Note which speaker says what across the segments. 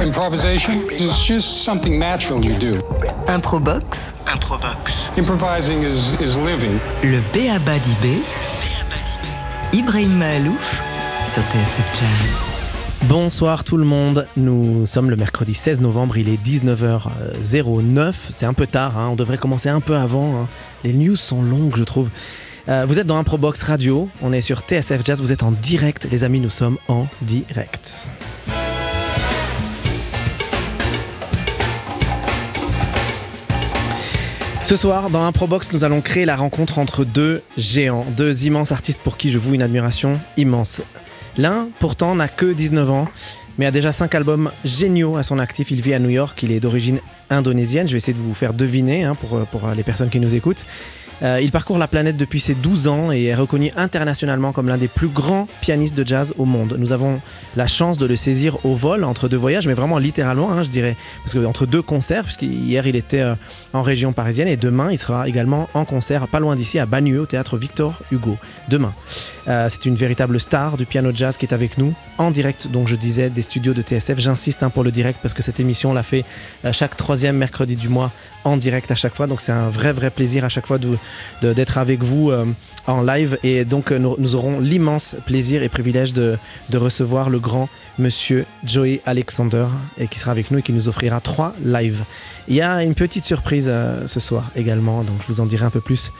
Speaker 1: Improvisation is just something natural you do.
Speaker 2: Improbox.
Speaker 3: Improbox.
Speaker 1: Improvising is, is living.
Speaker 2: Le Béaba d'Ibé. Ibrahim Mahalouf sur TSF Jazz.
Speaker 4: Bonsoir tout le monde, nous sommes le mercredi 16 novembre, il est 19h09, c'est un peu tard, hein. on devrait commencer un peu avant, hein. les news sont longues je trouve. Euh, vous êtes dans Improbox Radio, on est sur TSF Jazz, vous êtes en direct les amis, nous sommes en direct. Ce soir, dans Improbox, nous allons créer la rencontre entre deux géants, deux immenses artistes pour qui je voue une admiration immense. L'un, pourtant, n'a que 19 ans, mais a déjà 5 albums géniaux à son actif. Il vit à New York, il est d'origine indonésienne. Je vais essayer de vous faire deviner hein, pour, pour les personnes qui nous écoutent. Euh, il parcourt la planète depuis ses 12 ans et est reconnu internationalement comme l'un des plus grands pianistes de jazz au monde. Nous avons la chance de le saisir au vol entre deux voyages, mais vraiment littéralement, hein, je dirais, parce que entre deux concerts, puisqu'hier il était euh, en région parisienne et demain il sera également en concert pas loin d'ici à Bagneux au théâtre Victor Hugo. Demain. Euh, c'est une véritable star du piano jazz qui est avec nous en direct, donc je disais, des studios de TSF. J'insiste hein, pour le direct parce que cette émission l'a fait chaque troisième mercredi du mois en direct à chaque fois. Donc c'est un vrai vrai plaisir à chaque fois d'être avec vous euh, en live. Et donc euh, nous, aurons l'immense plaisir et privilège de, de, recevoir le grand monsieur Joey Alexander et qui sera avec nous et qui nous offrira trois lives. Il y a une petite surprise euh, ce soir également, donc je vous en dirai un peu plus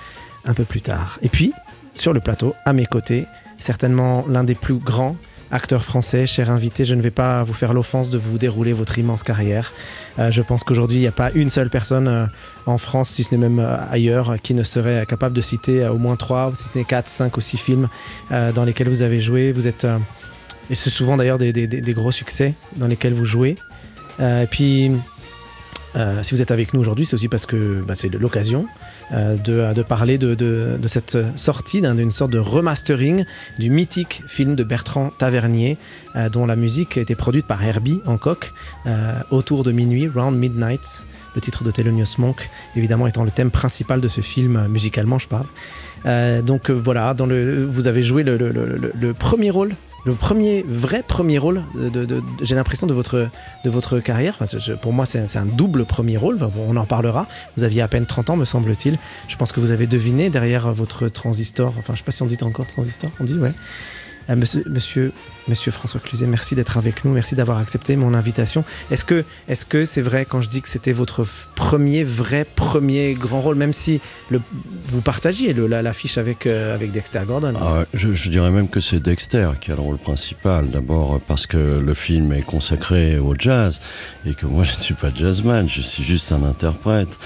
Speaker 4: un peu plus tard. Et puis sur le plateau, à mes côtés, certainement l'un des plus grands acteur français, cher invité, je ne vais pas vous faire l'offense de vous dérouler votre immense carrière. Euh, je pense qu'aujourd'hui, il n'y a pas une seule personne euh, en France, si ce n'est même euh, ailleurs, qui ne serait capable de citer au moins trois, si ce n'est quatre, cinq ou six films dans lesquels vous avez joué. Vous êtes, et c'est souvent d'ailleurs des, des, des, gros succès dans lesquels vous jouez. et puis, euh, si vous êtes avec nous aujourd'hui, c'est aussi parce que bah, c'est l'occasion euh, de, de, parler de, cette sortie d'une sorte de remastering du mythique film de Bertrand Tavernier, euh, dont la musique a été produite par Herbie Hancock autour de minuit, Round Midnight, le titre de Thelonious Monk, évidemment étant le thème principal de ce film, musicalement je parle. donc voilà, vous avez joué le premier rôle le premier vrai premier rôle, de, j'ai l'impression, de votre, de votre carrière. Pour moi, c'est un double premier rôle. On en reparlera. Vous aviez à peine 30 ans, me semble-t-il. Je pense que vous avez deviné derrière votre transistor. Enfin, je sais pas si on dit encore transistor. On dit, ouais. Euh, monsieur, François Cluzet, merci d'être avec nous, merci d'avoir accepté mon invitation. Est-ce que c'est vrai quand je dis que c'était votre premier vrai premier grand rôle, même si vous partagiez l'affiche avec euh, Dexter Gordon?
Speaker 5: Ah, je, je, dirais même que c'est Dexter qui a le rôle principal. D'abord parce que le film est consacré au jazz et que moi je ne suis pas jazzman, je suis juste un interprète.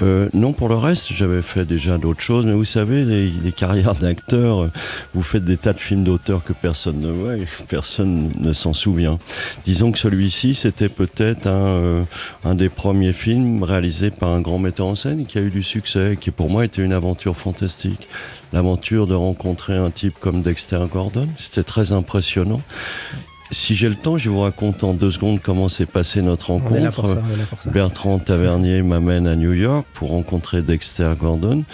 Speaker 5: Euh, non, pour le reste, j'avais fait déjà d'autres choses, mais vous savez, les, les carrières d'acteurs, vous faites des tas de films d'auteurs que personne ne voit et personne ne s'en souvient. Disons que celui-ci, c'était peut-être un, euh, un des premiers films réalisés par un grand metteur en scène qui a eu du succès, qui pour moi était une aventure fantastique. L'aventure de rencontrer un type comme Dexter Gordon, c'était très impressionnant si j'ai le temps, je vous raconte en deux secondes comment s'est passée notre rencontre.
Speaker 4: Ça,
Speaker 5: Bertrand Tavernier m'amène à New York pour rencontrer Dexter Gordon.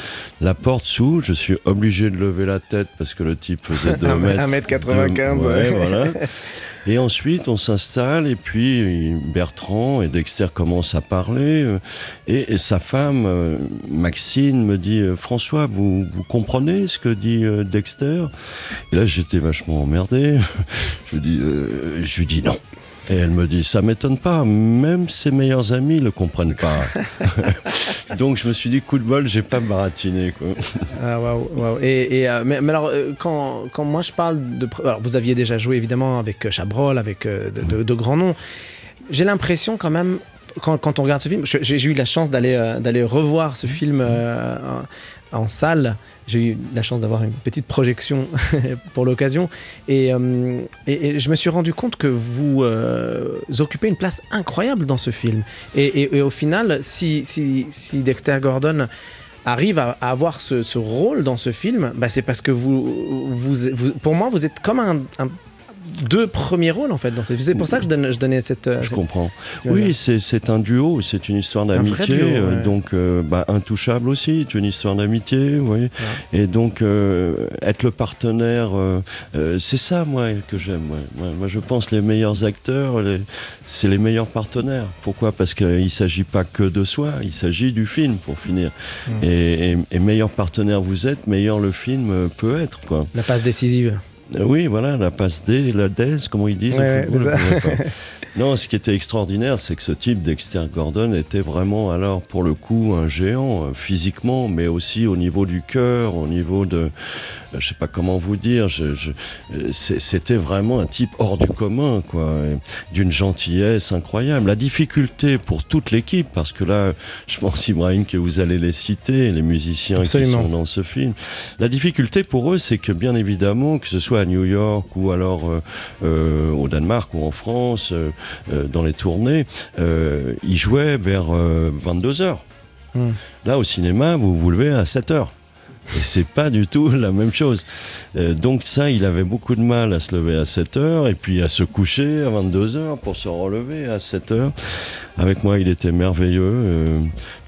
Speaker 5: La porte s'ouvre, je suis obligé de lever la tête parce que le type faisait 2 mètres.
Speaker 4: 1m95.
Speaker 5: Ouais, voilà. Et ensuite, on s'installe et puis Bertrand et Dexter commencent à parler. Et, et sa femme, euh, Maxine, me dit euh, François, vous, vous comprenez ce que dit euh, Dexter? Et là, j'étais vachement emmerdé. je, dis, euh, je lui dis non. Et elle me dit, ça m'étonne pas, même ses meilleurs amis le comprennent pas. Donc je me suis dit, coup de bol, j'ai pas baratiné. Quoi.
Speaker 4: Ah, waouh, waouh. Et, et euh, mais, mais, alors, euh, quand, quand moi je parle de. Alors, vous aviez déjà joué évidemment avec Chabrol, avec euh, de, de, de, grands noms. J'ai l'impression quand même. Quand, quand, on regarde ce film, j'ai eu la chance d'aller d'aller revoir ce film euh, en salle. J'ai eu la chance d'avoir une petite projection pour l'occasion. Et, euh, et, je me suis rendu compte que vous euh, occupez une place incroyable dans ce film. Et, au final, si, Dexter Gordon arrive à, avoir ce, rôle dans ce film, bah c'est parce que vous, pour moi, vous êtes comme un deux premiers rôles en fait. dans ce- C'est pour ça que je, donne- je donnais cette. euh,
Speaker 5: Je
Speaker 4: cette-
Speaker 5: comprends. Oui, c'est un duo, c'est une histoire d'amitié, euh,
Speaker 4: ouais.
Speaker 5: donc euh, bah, intouchable aussi, c'est une histoire d'amitié, voyez. Et donc euh, être le partenaire, c'est ça moi que j'aime. Moi. Je pense les meilleurs acteurs, les- c'est les meilleurs partenaires. Pourquoi? Parce qu'il ne s'agit pas que de soi, il s'agit du film pour finir.
Speaker 4: Mm.
Speaker 5: Et, et- et meilleur partenaire vous êtes, meilleur le film peut être. Quoi.
Speaker 4: La passe décisive.
Speaker 5: Euh, Oui, voilà, la passe D, la DES, comment ils disent.
Speaker 4: Ouais,
Speaker 5: football. Non, ce qui était extraordinaire, c'est que ce type, Dexter Gordon, était vraiment, alors, pour le coup, un géant, euh, physiquement, mais aussi au niveau du cœur, au niveau de. Euh, Je sais pas comment vous dire, je, je- euh, c'était vraiment un type hors du commun, quoi, d'une gentillesse incroyable. La difficulté pour toute l'équipe, parce que là, je pense, Ibrahim, que vous allez les citer, les musiciens
Speaker 4: Absolument.
Speaker 5: qui sont dans ce film. La difficulté pour eux, c'est que bien évidemment, que ce soit à New York ou alors euh, euh, au Danemark ou en France, euh, dans les tournées, ils jouaient vers 22 heures.
Speaker 4: Hmm.
Speaker 5: Là, au cinéma, vous vous levez à 7 heures. Et c'est pas du tout la même chose. Euh, donc ça, il avait beaucoup de mal à se lever à 7 heures et puis à se coucher à 22 heures pour se relever à 7 heures. Avec moi, il était merveilleux. euh,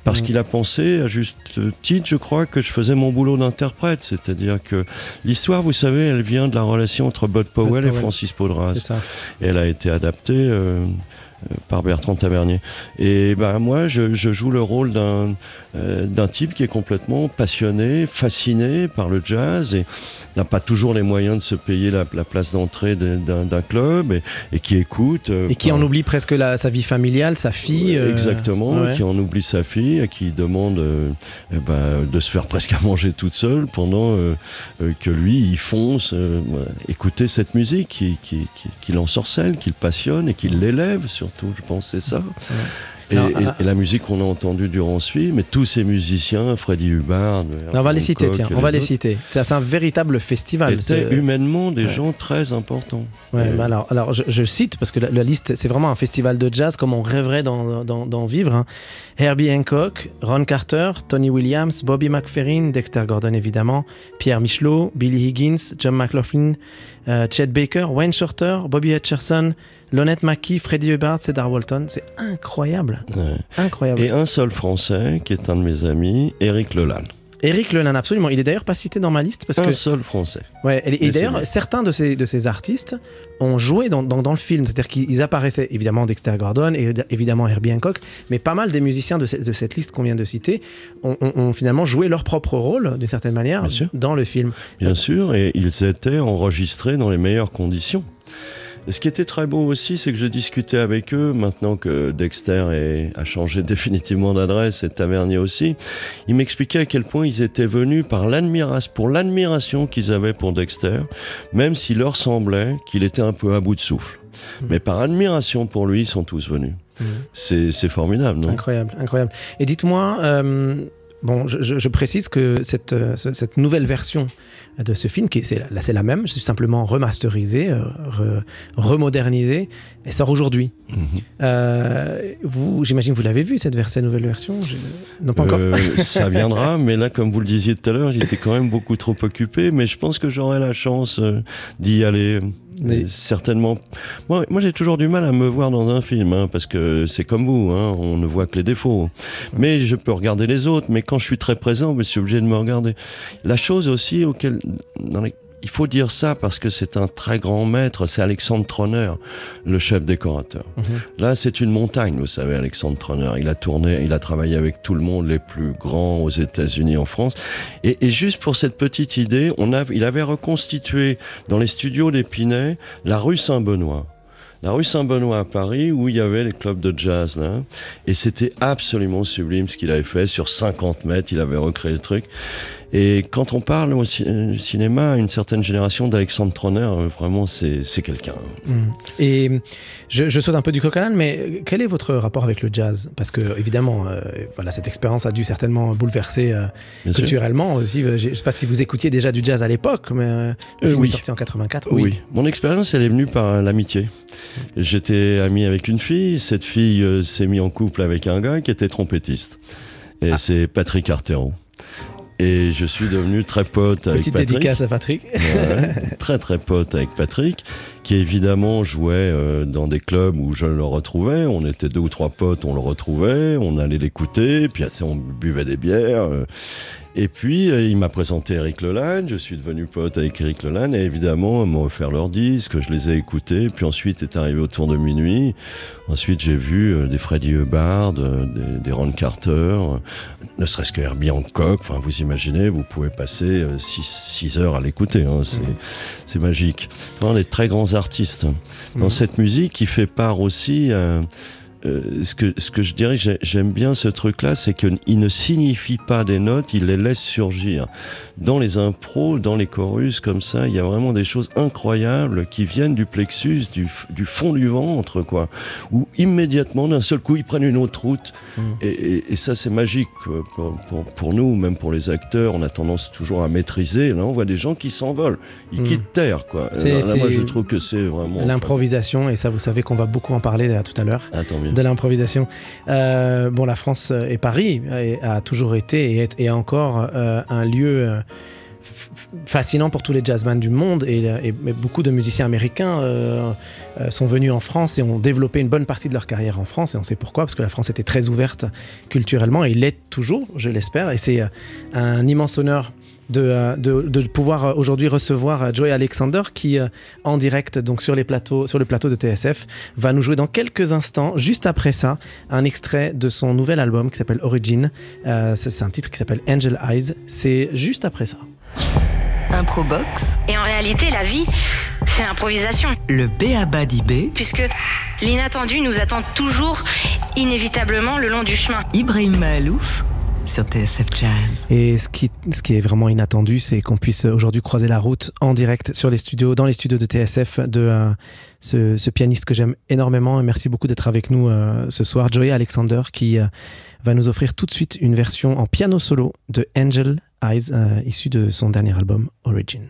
Speaker 5: parce
Speaker 4: Mhm.
Speaker 5: qu'il a pensé, à juste titre, je crois, que je faisais mon boulot d'interprète. C'est-à-dire que l'histoire, vous savez, elle vient de la relation entre Bud Powell, et
Speaker 4: Powell.
Speaker 5: Francis Podras.
Speaker 4: C'est ça.
Speaker 5: Et elle a été adaptée euh, par Bertrand Tavernier. Et ben moi, je, je joue le rôle d'un euh, d'un type qui est complètement passionné, fasciné par le jazz et n'a pas toujours les moyens de se payer la, la place d'entrée de- d'un club et, et qui écoute. euh,
Speaker 4: Et qui en oublie presque la- sa vie familiale, sa fille. euh,
Speaker 5: Exactement,
Speaker 4: ouais.
Speaker 5: qui en oublie sa fille, et qui demande euh, eh ben, de se faire presque à manger toute seule pendant que lui, il fonce écouter cette musique qui, qui, qui, qui l'ensorcelle, qui le passionne et qui l'élève surtout, je pense, c'est ça. Et,
Speaker 4: Non,
Speaker 5: et-
Speaker 4: ah,
Speaker 5: et la musique qu'on a entendue durant ce film, et tous ces musiciens, Freddie Hubbard,
Speaker 4: on va les citer, tiens, on va les citer. C'est un véritable festival. c'est-
Speaker 5: humainement des
Speaker 4: Ouais.
Speaker 5: gens très importants.
Speaker 4: Ouais, bah alors, alors je, je cite parce que la, la liste, c'est vraiment un festival de jazz comme on rêverait d'en vivre. hein. Herbie Hancock, Ron Carter, Tony Williams, Bobby McFerrin, Dexter Gordon évidemment, Pierre Michelot, Billy Higgins, John McLaughlin, euh, Chet Baker, Wayne Shorter, Bobby Hutcherson, Lonette Mackey, Freddie Hubbard, Cedar Walton. C'est incroyable,
Speaker 5: ouais.
Speaker 4: incroyable.
Speaker 5: Et un seul Français, qui est un de mes amis, Eric Lelanne.
Speaker 4: Eric Lenan, absolument. Il est d'ailleurs pas cité dans ma liste parce
Speaker 5: un
Speaker 4: que
Speaker 5: seul Français.
Speaker 4: Ouais, et, d'ailleurs, certains de ces, de ces artistes ont joué dans, dans, dans le film. C'est-à-dire qu'ils apparaissaient, évidemment, Dexter Gordon et évidemment Herbie Hancock, mais pas mal des musiciens de, ce- de cette liste qu'on vient de citer ont, ont- ont finalement joué leur propre rôle, d'une certaine manière, dans le film.
Speaker 5: Bien sûr, et ils étaient enregistrés dans les meilleures conditions. Et ce qui était très beau aussi, c'est que je discutais avec eux, maintenant que Dexter est- a changé définitivement d'adresse et Tavernier aussi. Ils m'expliquaient à quel point ils étaient venus par l'admiration, pour l'admiration qu'ils avaient pour Dexter, même s'il leur semblait qu'il était un peu à bout de souffle.
Speaker 4: Mhm.
Speaker 5: Mais par admiration pour lui, ils sont tous venus. C'est c'est formidable, non?
Speaker 4: Incroyable, incroyable. Et dites-moi, euh, bon, je, précise que cette, euh, ce- cette nouvelle version de ce film, qui est, c'est, la- la même, c'est simplement remasterisée, euh, re- remodernisée, elle sort aujourd'hui.
Speaker 5: Mhm.
Speaker 4: Euh, vous, j'imagine que vous l'avez vu cette, nouvelle version Je- Non, pas encore.
Speaker 5: Euh, ça viendra, mais là, comme vous le disiez tout à l'heure, j'étais quand même beaucoup trop occupé, mais je pense que j'aurai la chance euh, d'y aller.
Speaker 4: Mais-
Speaker 5: certainement. Moi, moi j'ai toujours du mal à me voir dans un film, hein, parce que c'est comme vous, hein, on ne voit que les défauts. Mais je peux regarder les autres, mais quand je suis très présent, je suis obligé de me regarder. La chose aussi auquel. Dans les- il faut dire ça parce que c'est un très grand maître, c'est Alexandre Troner, le chef décorateur.
Speaker 4: Mhm.
Speaker 5: Là, c'est une montagne, vous savez, Alexandre Troner. Il a tourné, il a travaillé avec tout le monde, les plus grands aux États-Unis, en France. Et, et juste pour cette petite idée, on a, il avait reconstitué dans les studios d'Épinay la rue Saint-Benoît. La rue Saint-Benoît à Paris, où il y avait les clubs de jazz, là. Et c'était absolument sublime ce qu'il avait fait. Sur 50 mètres, il avait recréé le truc. Et quand on parle au euh, cinéma, une certaine génération d'Alexandre Troner, euh, vraiment, c'est quelqu'un.
Speaker 4: Mm. Et je, je saute un peu du coq à l'âne, mais quel est votre rapport avec le jazz? Parce que, évidemment, euh, voilà, cette expérience a dû certainement bouleverser euh,
Speaker 5: sûr.
Speaker 4: culturellement aussi. Je ne sais pas si vous écoutiez déjà du jazz à l'époque, mais euh, le
Speaker 5: Euh,
Speaker 4: film
Speaker 5: oui.
Speaker 4: est sorti en 84.
Speaker 5: Oui. Mon expérience, elle est venue par euh, l'amitié. J'étais ami avec une fille. Cette fille euh, s'est mise en couple avec un gars qui était trompettiste. Et
Speaker 4: Ah.
Speaker 5: c'est Patrick Artero. Et je suis devenu très pote avec
Speaker 4: Petite
Speaker 5: Patrick.
Speaker 4: dédicace à Patrick.
Speaker 5: Ouais, très très pote avec Patrick, qui évidemment jouait euh, dans des clubs où je le retrouvais. On était deux ou trois potes, on le retrouvait, on allait l'écouter, puis assez on buvait des bières. euh. Et puis euh, il m'a présenté Eric Leland, je suis devenu pote avec Eric Leland, et évidemment ils m'ont offert leurs disques, je les ai écoutés. Puis ensuite est arrivé autour de minuit. Ensuite j'ai vu euh, des Freddie Hubbard, euh, des, des Ron Carter, ne serait-ce que Herbie Hancock. Enfin vous imaginez, vous pouvez passer 6 heures à l'écouter. hein, c'est magique. Non, des très grands artistes. Dans
Speaker 4: Mhm.
Speaker 5: cette musique qui fait part aussi. euh, euh, ce, que, ce que je dirais, j'ai- j'aime bien ce truc-là, c'est qu'il ne signifie pas des notes, il les laisse surgir. Dans les impros, dans les chorus, comme ça, il y a vraiment des choses incroyables qui viennent du plexus, du, fond du ventre, quoi. Où immédiatement, d'un seul coup, ils prennent une autre route.
Speaker 4: Mhm.
Speaker 5: Et, et- et ça, c'est magique pour, pour- pour nous, même pour les acteurs. On a tendance toujours à maîtriser. Là, on voit des gens qui s'envolent, ils
Speaker 4: Mhm.
Speaker 5: quittent terre, quoi.
Speaker 4: C'est-
Speaker 5: Là, là, moi, je trouve que c'est vraiment.
Speaker 4: L'improvisation, et ça vous savez qu'on va beaucoup en parler euh, tout à l'heure. De l'improvisation. Euh, bon, la France euh, et Paris euh, a toujours été et est, encore un lieu fascinant pour tous les jazzmen du monde et, beaucoup de musiciens américains sont venus en France et ont développé une bonne partie de leur carrière en France et on sait pourquoi parce que la France était très ouverte culturellement et l'est toujours, je l'espère et c'est un immense honneur de, euh, de, de pouvoir euh, aujourd'hui recevoir euh, Joey Alexander qui en direct donc sur les plateaux sur le plateau de TSF va nous jouer dans quelques instants juste après ça un extrait de son nouvel album qui s'appelle Origin Euh, c'est c'est un titre qui s'appelle Angel Eyes c'est juste après ça
Speaker 2: Improbox,
Speaker 3: Et en réalité, la vie, c'est l'improvisation.
Speaker 2: le B.A.B.A. d'IB,
Speaker 3: Puisque l'inattendu nous attend toujours, inévitablement, le long du chemin.
Speaker 2: Ibrahim Mahalouf sur TSF Jazz.
Speaker 4: Et ce qui, ce qui est vraiment inattendu, c'est qu'on puisse aujourd'hui croiser la route en direct sur les studios, dans les studios de TSF, de euh, ce, pianiste que j'aime énormément. Et merci beaucoup d'être avec nous euh, ce soir, Joey Alexander, qui euh, va nous offrir tout de suite une version en piano solo de Angel Eyes, issue de son dernier album Origin.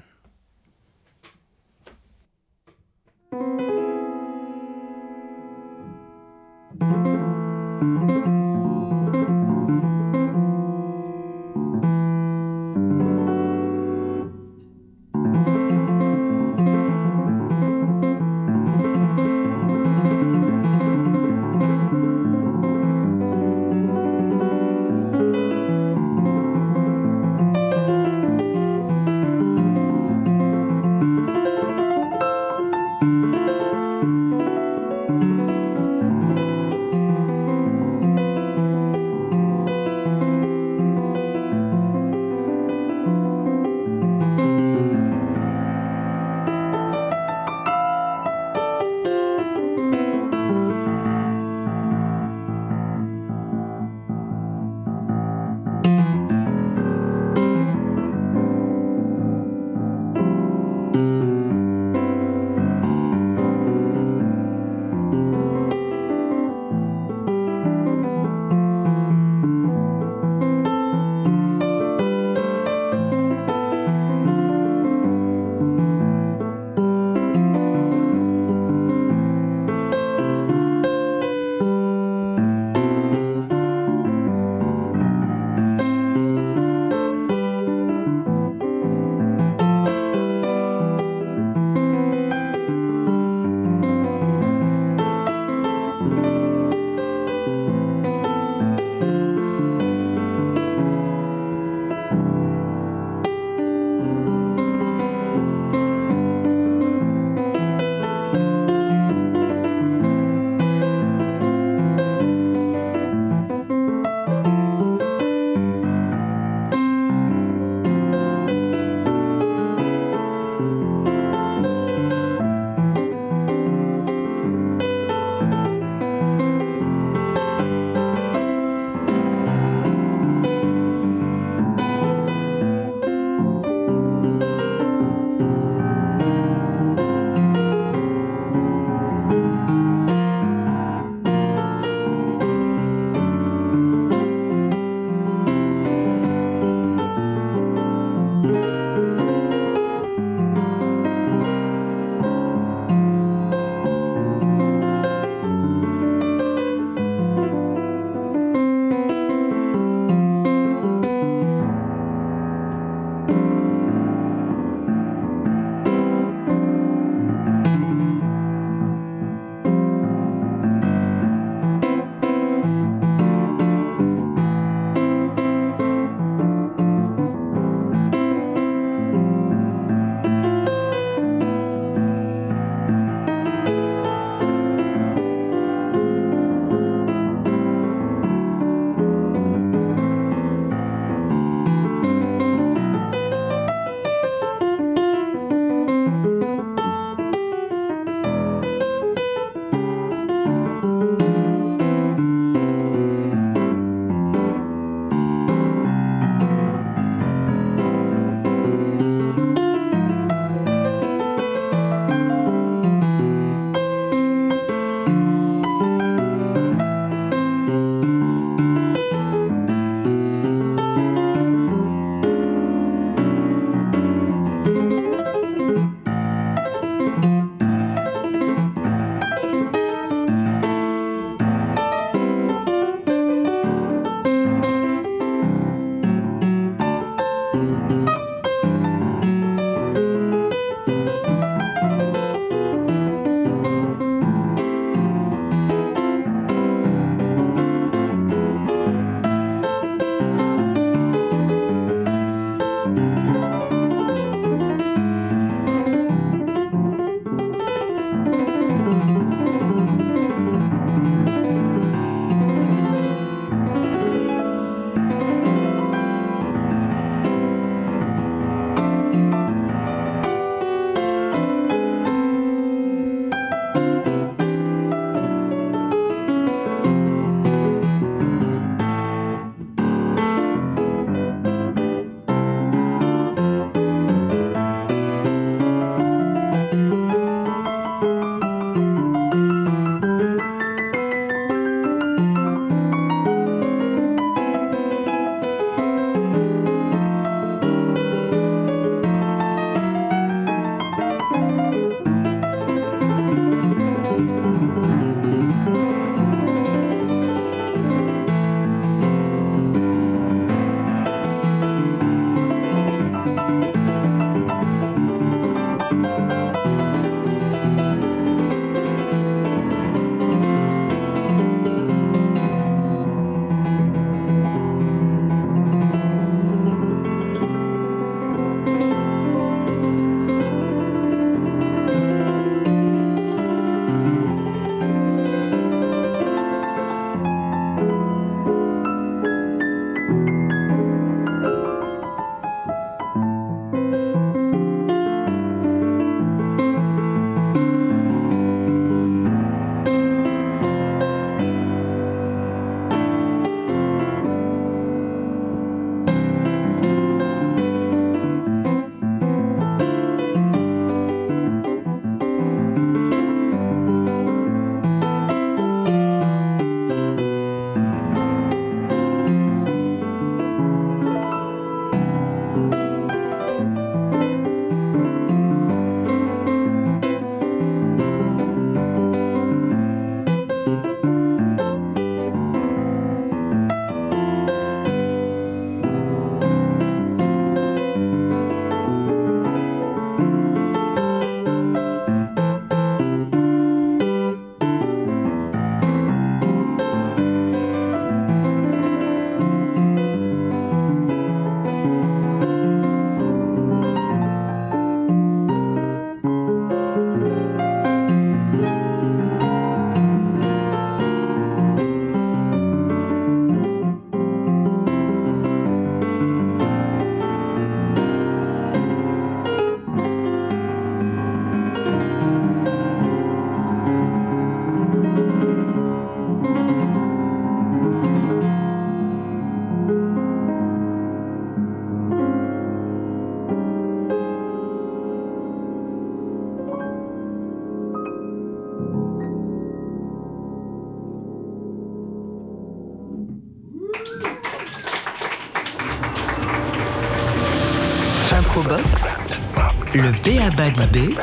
Speaker 2: Le B.A.B.A. d'IB,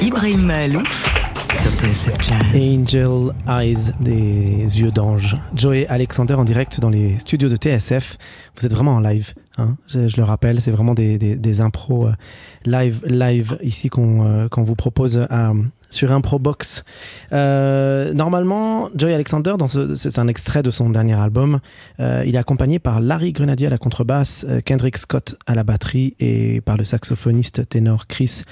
Speaker 2: Ibrahim Mahalouf sur TSF Jazz.
Speaker 4: Angel Eyes, des yeux d'ange. Joey Alexander en direct dans les studios de TSF. Vous êtes vraiment en live, hein je, le rappelle, c'est vraiment des, impros euh, live, live ici qu'on euh, qu'on vous propose à, sur Improbox. Euh, normalement, Joey Alexander, c'est un extrait de son dernier album, euh, il est accompagné par Larry Grenadier à la contrebasse, euh, Kendrick Scott à la batterie et par le saxophoniste ténor Chris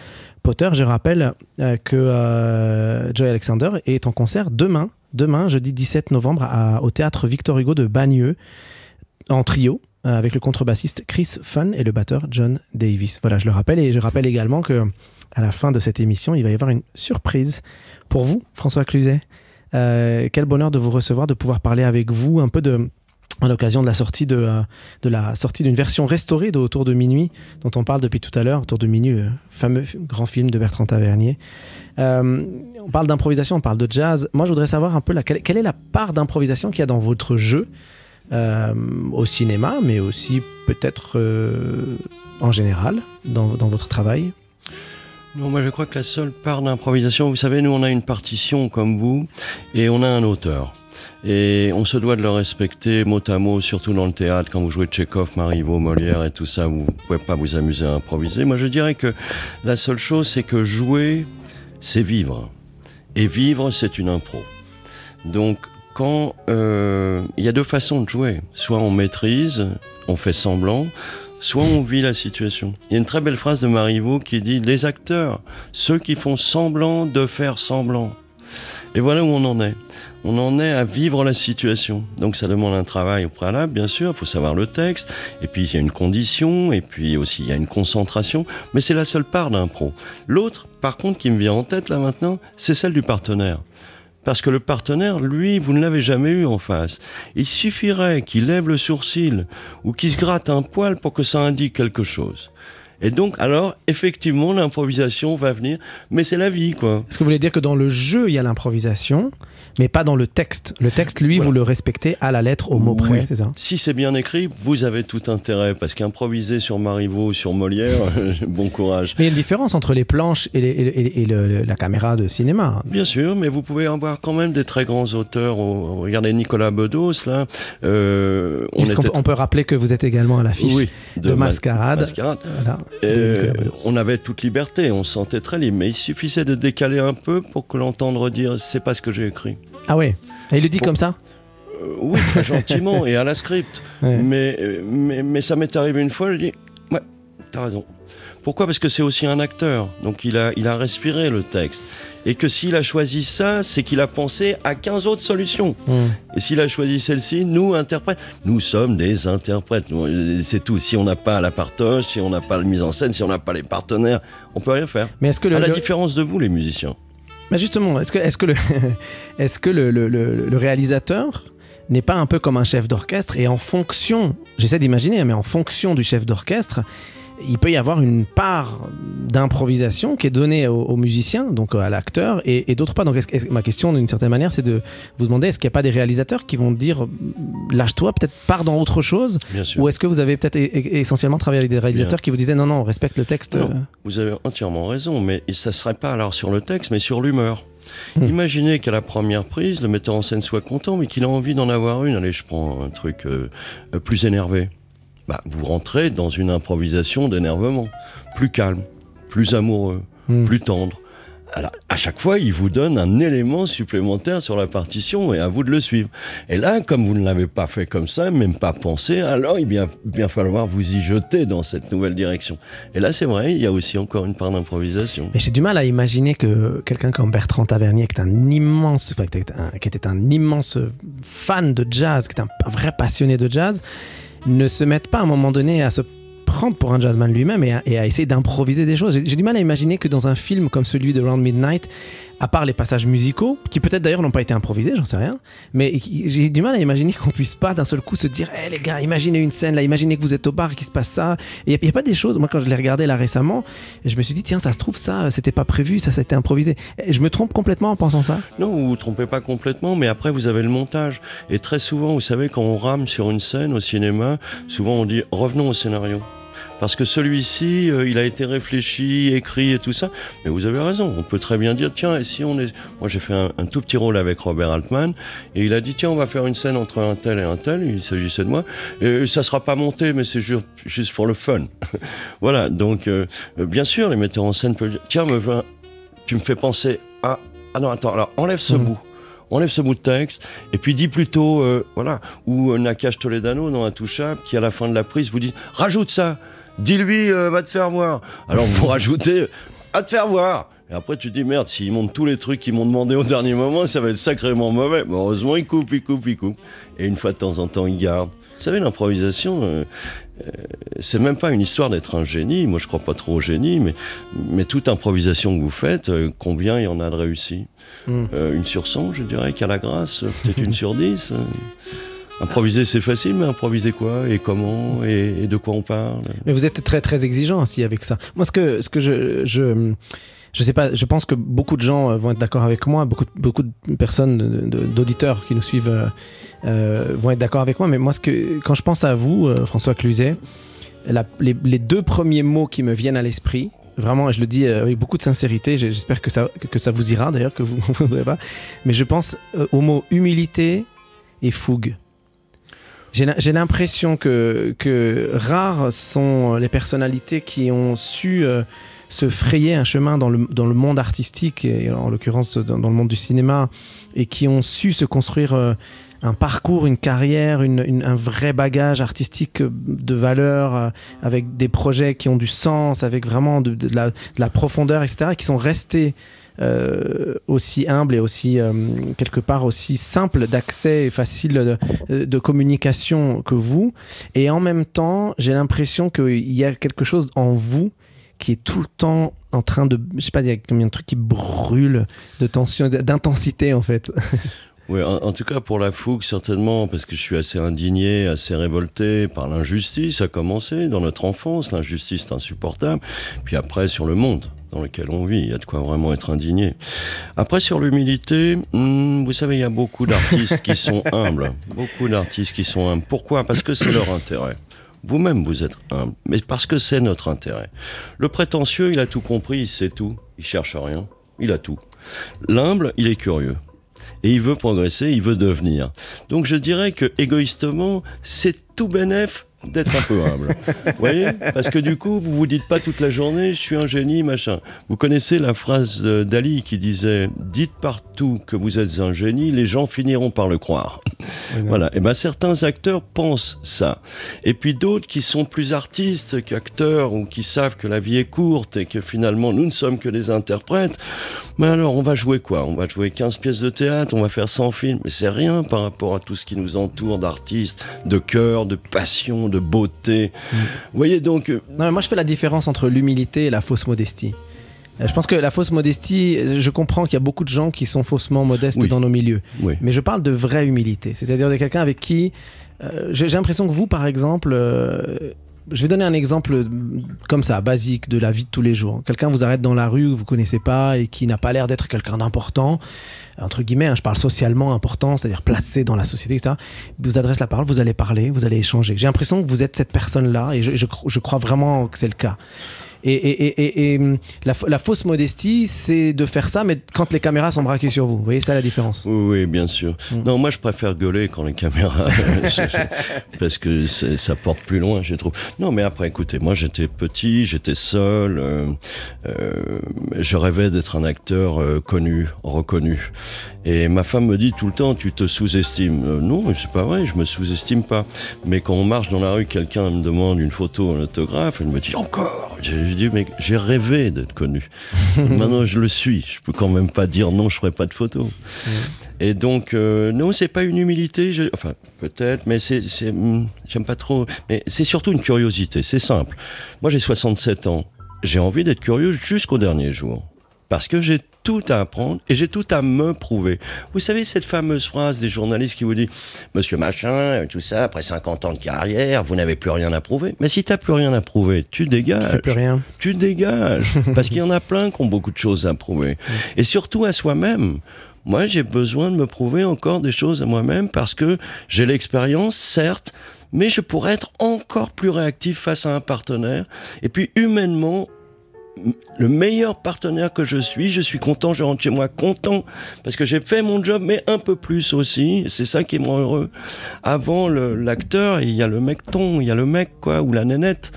Speaker 4: Potter. Je rappelle euh, que Joey Alexander est en concert demain, demain, jeudi 17 novembre, au théâtre Victor Hugo de Bagneux, en trio, avec le contrebassiste Chris Fun et le batteur John Davis. Voilà, je le rappelle. Et je rappelle également que à la fin de cette émission, il va y avoir une surprise pour vous, François Cluzet. Euh, quel bonheur de vous recevoir, de pouvoir parler avec vous un peu de à l'occasion de la sortie de, euh, de la sortie d'une version restaurée de Autour de minuit dont on parle depuis tout à l'heure, Autour de minuit, le fameux grand film de Bertrand Tavernier. Euh, on parle d'improvisation, on parle de jazz. Moi, je voudrais savoir un peu la, quelle, quelle est la part d'improvisation qu'il y a dans votre jeu au cinéma, mais aussi peut-être en général dans, dans votre travail?
Speaker 5: Non, moi je crois que la seule part d'improvisation, vous savez, nous on a une partition comme vous et on a un auteur. Et on se doit de le respecter mot à mot, surtout dans le théâtre, quand vous jouez Tchekhov, Marivaux, Molière et tout ça, vous ne pouvez pas vous amuser à improviser. Moi je dirais que la seule chose, c'est que jouer, c'est vivre. Et vivre, c'est une impro. Donc quand euh, il y a deux façons de jouer, soit on maîtrise, on fait semblant, soit on vit la situation. Il y a une très belle phrase de Marivaux qui dit Les acteurs, ceux qui font semblant de faire semblant. Et voilà où on en est. On en est à vivre la situation. Donc ça demande un travail au préalable, bien sûr, il faut savoir le texte, et puis il y a une condition, et puis aussi il y a une concentration, mais c'est la seule part d'un pro. L'autre, par contre, qui me vient en tête là maintenant, c'est celle du partenaire. Parce que le partenaire, lui, vous ne l'avez jamais eu en face. Il suffirait qu'il lève le sourcil ou qu'il se gratte un poil pour que ça indique quelque chose. Et donc, alors, effectivement, l'improvisation va venir, mais c'est la vie, quoi.
Speaker 4: Est-ce que vous voulez dire que dans le jeu, il y a l'improvisation, mais pas dans le texte? Le texte, lui,
Speaker 5: Voilà.
Speaker 4: vous le respectez à la lettre, au mot
Speaker 5: Oui.
Speaker 4: près, c'est ça?
Speaker 5: Si c'est bien écrit, vous avez tout intérêt, parce qu'improviser sur Marivaux ou sur Molière, bon courage.
Speaker 4: Mais il y a une différence entre les planches et, les- et le- et le- le- la caméra de cinéma.
Speaker 5: Bien sûr, mais vous pouvez avoir quand même des très grands auteurs. Oh, Regardez Nicolas Bedos, là. Euh, on était-
Speaker 4: peut- on peut rappeler que vous êtes également à l'affiche
Speaker 5: Oui,
Speaker 4: de,
Speaker 5: Ma-
Speaker 4: Mascarade.
Speaker 5: Mascarade.
Speaker 4: Voilà.
Speaker 5: Euh, on avait toute liberté, on se sentait très libre, mais il suffisait de décaler un peu pour que l'entendre dire c'est pas ce que j'ai écrit.
Speaker 4: Ah ouais Et il le dit comme ça
Speaker 5: Euh, oui, très gentiment et à la script.
Speaker 4: Ouais.
Speaker 5: Mais, euh, mais, mais ça m'est arrivé une fois, je dis t'as raison. Pourquoi? Parce que c'est aussi un acteur, donc il a, il a respiré le texte. Et que s'il a choisi ça, c'est qu'il a pensé à 15 autres solutions.
Speaker 4: Hmm.
Speaker 5: Et s'il a choisi celle-ci, nous, interprètes, nous sommes des interprètes. Euh, C'est tout. Si on n'a pas la partoche, si on n'a pas la mise en scène, si on n'a pas les partenaires, on peut rien faire.
Speaker 4: Mais est-ce que le,
Speaker 5: à la
Speaker 4: le-
Speaker 5: différence de vous, les musiciens.
Speaker 4: Mais justement, est-ce que, est-ce que, le, est-ce que le, le- le- le réalisateur n'est pas un peu comme un chef d'orchestre et en fonction, j'essaie d'imaginer, mais en fonction du chef d'orchestre, il peut y avoir une part d'improvisation qui est donnée aux, aux musiciens, donc à l'acteur, et, et d'autres pas. Donc ma question, d'une certaine manière, c'est de vous demander est-ce qu'il n'y a pas des réalisateurs qui vont dire lâche-toi, peut-être pars dans autre chose,
Speaker 5: Bien sûr.
Speaker 4: ou est-ce que vous avez peut-être e- e- essentiellement travaillé avec des réalisateurs qui vous disaient non, non, respecte le texte
Speaker 5: Non.
Speaker 4: euh,
Speaker 5: Vous avez entièrement raison, mais ça ne serait pas alors sur le texte, mais sur l'humeur.
Speaker 4: Hmm.
Speaker 5: Imaginez qu'à la première prise, le metteur en scène soit content, mais qu'il a envie d'en avoir une. Allez, je prends un truc euh, euh, plus énervé. Bah, vous rentrez dans une improvisation d'énervement, plus calme, plus amoureux,
Speaker 4: Hmm.
Speaker 5: plus tendre. Alors, à chaque fois, il vous donne un élément supplémentaire sur la partition et à vous de le suivre. Et là, comme vous ne l'avez pas fait comme ça, même pas pensé, alors il va bien, falloir vous y jeter dans cette nouvelle direction. Et là, c'est vrai, il y a aussi encore une part d'improvisation.
Speaker 4: Mais j'ai du mal à imaginer que quelqu'un comme Bertrand Tavernier, qui est un immense, enfin, qui était un immense fan de jazz, qui est un vrai passionné de jazz, ne se mette pas à un moment donné à se prendre pour un jazzman lui-même et à, et à essayer d'improviser des choses. J'ai du mal à imaginer que dans un film comme celui de Round Midnight, à part les passages musicaux, qui peut-être d'ailleurs n'ont pas été improvisés, j'en sais rien, mais j'ai du mal à imaginer qu'on puisse pas d'un seul coup se dire, hé les gars, imaginez une scène là, imaginez que vous êtes au bar qu'il se passe ça. Il n'y a, pas des choses, moi quand je l'ai regardé là récemment, je me suis dit, tiens, ça se trouve, ça, c'était pas prévu, ça, c'était improvisé. Et je me trompe complètement en pensant ça?
Speaker 5: Non, vous vous trompez pas complètement, mais après vous avez le montage. Et très souvent, vous savez, quand on rame sur une scène au cinéma, souvent on dit revenons au scénario. Parce que celui-ci, euh, il a été réfléchi, écrit et tout ça. Mais vous avez raison, on peut très bien dire, tiens, et si on est... Moi j'ai fait un, un tout petit rôle avec Robert Altman, et il a dit, tiens, on va faire une scène entre un tel et un tel, il s'agissait de moi, et ça sera pas monté, mais c'est ju- juste pour le fun. voilà, donc euh, euh, bien sûr, les metteurs en scène peuvent dire, tiens, me tu me fais penser à... Ah non, attends, alors enlève ce
Speaker 4: Mhm.
Speaker 5: bout. Enlève ce bout de texte et puis dis plutôt, euh, voilà, ou Nakash Toledano dans Intouchable qui à la fin de la prise vous dit rajoute ça, dis-lui, euh, va te faire voir. Alors vous rajoutez, à te faire voir. Et après tu te dis merde, s'ils montent tous les trucs qu'ils m'ont demandé au dernier moment, ça va être sacrément mauvais. Mais heureusement, ils coupent, ils coupent, ils coupent. Et une fois de temps en temps, ils gardent. Vous savez, l'improvisation, euh, euh, c'est même pas une histoire d'être un génie. Moi, je crois pas trop au génie, mais, mais toute improvisation que vous faites, euh, combien il y en a de réussi?
Speaker 4: Mm.
Speaker 5: Euh, Une sur 100, je dirais, qu'à la grâce, peut-être une sur 10. Improviser, c'est facile, mais improviser quoi Et comment et, de quoi on parle?
Speaker 4: Mais vous êtes très très exigeant aussi avec ça. Moi, ce que, ce que je, je, je sais pas, je pense que beaucoup de gens euh, vont être d'accord avec moi, beaucoup, beaucoup de personnes, d'auditeurs qui nous suivent euh, euh, vont être d'accord avec moi. Mais moi, ce que, quand je pense à vous, François Cluzet, les, deux premiers mots qui me viennent à l'esprit, vraiment, je le dis avec beaucoup de sincérité, j'espère que ça, que, ça vous ira d'ailleurs, que vous ne voudrez pas, mais je pense aux mots humilité et fougue. J'ai l'im- j'ai l'impression que, que rares sont les personnalités qui ont su euh, se frayer un chemin dans le, dans le monde artistique, et en l'occurrence dans, le monde du cinéma, et qui ont su se construire euh, un parcours, une carrière, une- un vrai bagage artistique euh, de valeur, euh, avec des projets qui ont du sens, avec vraiment de, la, de la profondeur, etc., qui sont restés euh, aussi humbles et aussi, euh, quelque part, aussi simples d'accès et faciles de, communication que vous. Et en même temps, j'ai l'impression qu'il y a quelque chose en vous qui est tout le temps en train de, je sais pas, il y a combien de trucs qui brûlent de tension, d'intensité en fait.
Speaker 5: Oui, en, en tout cas pour la fougue, certainement, parce que je suis assez indigné, assez révolté par l'injustice, à commencer dans notre enfance. L'injustice insupportable. Puis après, sur le monde dans lequel on vit, il y a de quoi vraiment être indigné. Après, sur l'humilité, hmm, vous savez, il y a beaucoup d'artistes qui sont humbles. Beaucoup d'artistes qui sont humbles. Pourquoi? Parce que c'est leur intérêt. Vous-même, vous êtes humble, mais parce que c'est notre intérêt. Le prétentieux, il a tout compris, il sait tout, il cherche rien, il a tout. L'humble, il est curieux. Et il veut progresser, il veut devenir. Donc je dirais que égoïstement, c'est tout bénef d'être un peu humble. vous voyez? Parce que du coup, vous vous dites pas toute la journée, je suis un génie, machin. Vous connaissez la phrase d'Ali qui disait Dites partout que vous êtes un génie, les gens finiront par le croire. voilà. Et ben certains acteurs pensent ça. Et puis d'autres qui sont plus artistes qu'acteurs ou qui savent que la vie est courte et que finalement nous ne sommes que des interprètes. Mais alors, on va jouer quoi? On va jouer 15 pièces de théâtre, on va faire 100 films. Mais c'est rien par rapport à tout ce qui nous entoure d'artistes, de cœur, de passion, de beauté. Vous voyez donc. euh,
Speaker 4: Non, mais moi je fais la différence entre l'humilité et la fausse modestie. Euh, Je pense que la fausse modestie, je comprends qu'il y a beaucoup de gens qui sont faussement modestes
Speaker 5: Oui.
Speaker 4: dans nos milieux.
Speaker 5: Oui.
Speaker 4: Mais je parle de vraie humilité, c'est-à-dire de quelqu'un avec qui euh, j'ai j'ai l'impression que vous, par exemple, euh, je vais donner un exemple euh, comme ça, basique de la vie de tous les jours. Quelqu'un vous arrête dans la rue que vous connaissez pas et qui n'a pas l'air d'être quelqu'un d'important, entre guillemets, hein, je parle socialement important, c'est-à-dire placé dans la société, etc. Vous adresse la parole, vous allez parler, vous allez échanger. J'ai l'impression que vous êtes cette personne-là et je crois vraiment que c'est le cas. Et, et- et- et- et, hum, la, fa- la fausse modestie, c'est de faire ça, mais quand les caméras sont braquées sur vous. Vous voyez, ça la différence?
Speaker 5: Oui, oui, bien sûr.
Speaker 4: Mm.
Speaker 5: Non, moi je préfère gueuler quand les caméras. parce que ça porte plus loin, je trouve. Non, mais après, écoutez, moi j'étais petit, j'étais seul. euh, euh, je rêvais d'être un acteur euh, connu, reconnu. Et ma femme me dit tout le temps, tu te sous-estimes. Euh, non, c'est pas vrai, je me sous-estime pas. Mais quand on marche dans la rue, quelqu'un me demande une photo, un autographe, elle me dit encore. J'ai dit, mais j'ai rêvé d'être connu. Maintenant, je le suis. Je peux quand même pas dire non, je ferai pas de photo. Et donc, euh, non, c'est pas une humilité, je- enfin, peut-être, mais c'est, c'est, hum, j'aime pas trop, mais c'est surtout une curiosité, c'est simple. Moi, j'ai 67 ans, j'ai envie d'être curieux jusqu'au dernier jour. Parce que j'ai tout à apprendre et j'ai tout à me prouver. Vous savez, cette fameuse phrase des journalistes qui vous dit Monsieur Machin, tout ça, après 50 ans de carrière, vous n'avez plus rien à prouver. Mais si tu n'as plus rien à prouver, tu dégages
Speaker 4: fais plus rien.
Speaker 5: tu dégages. Parce qu'il y en a plein qui ont beaucoup de choses à prouver. Et surtout à soi-même. Moi, j'ai besoin de me prouver encore des choses à moi-même parce que j'ai l'expérience, certes, mais je pourrais être encore plus réactif face à un partenaire. Et puis, humainement, le meilleur partenaire que je suis, je suis content, je rentre chez moi content parce que j'ai fait mon job, mais un peu plus aussi. C'est ça qui me rend heureux. Avant l'acteur, il y a le mec ton, il y a le mec, quoi, ou la nénette.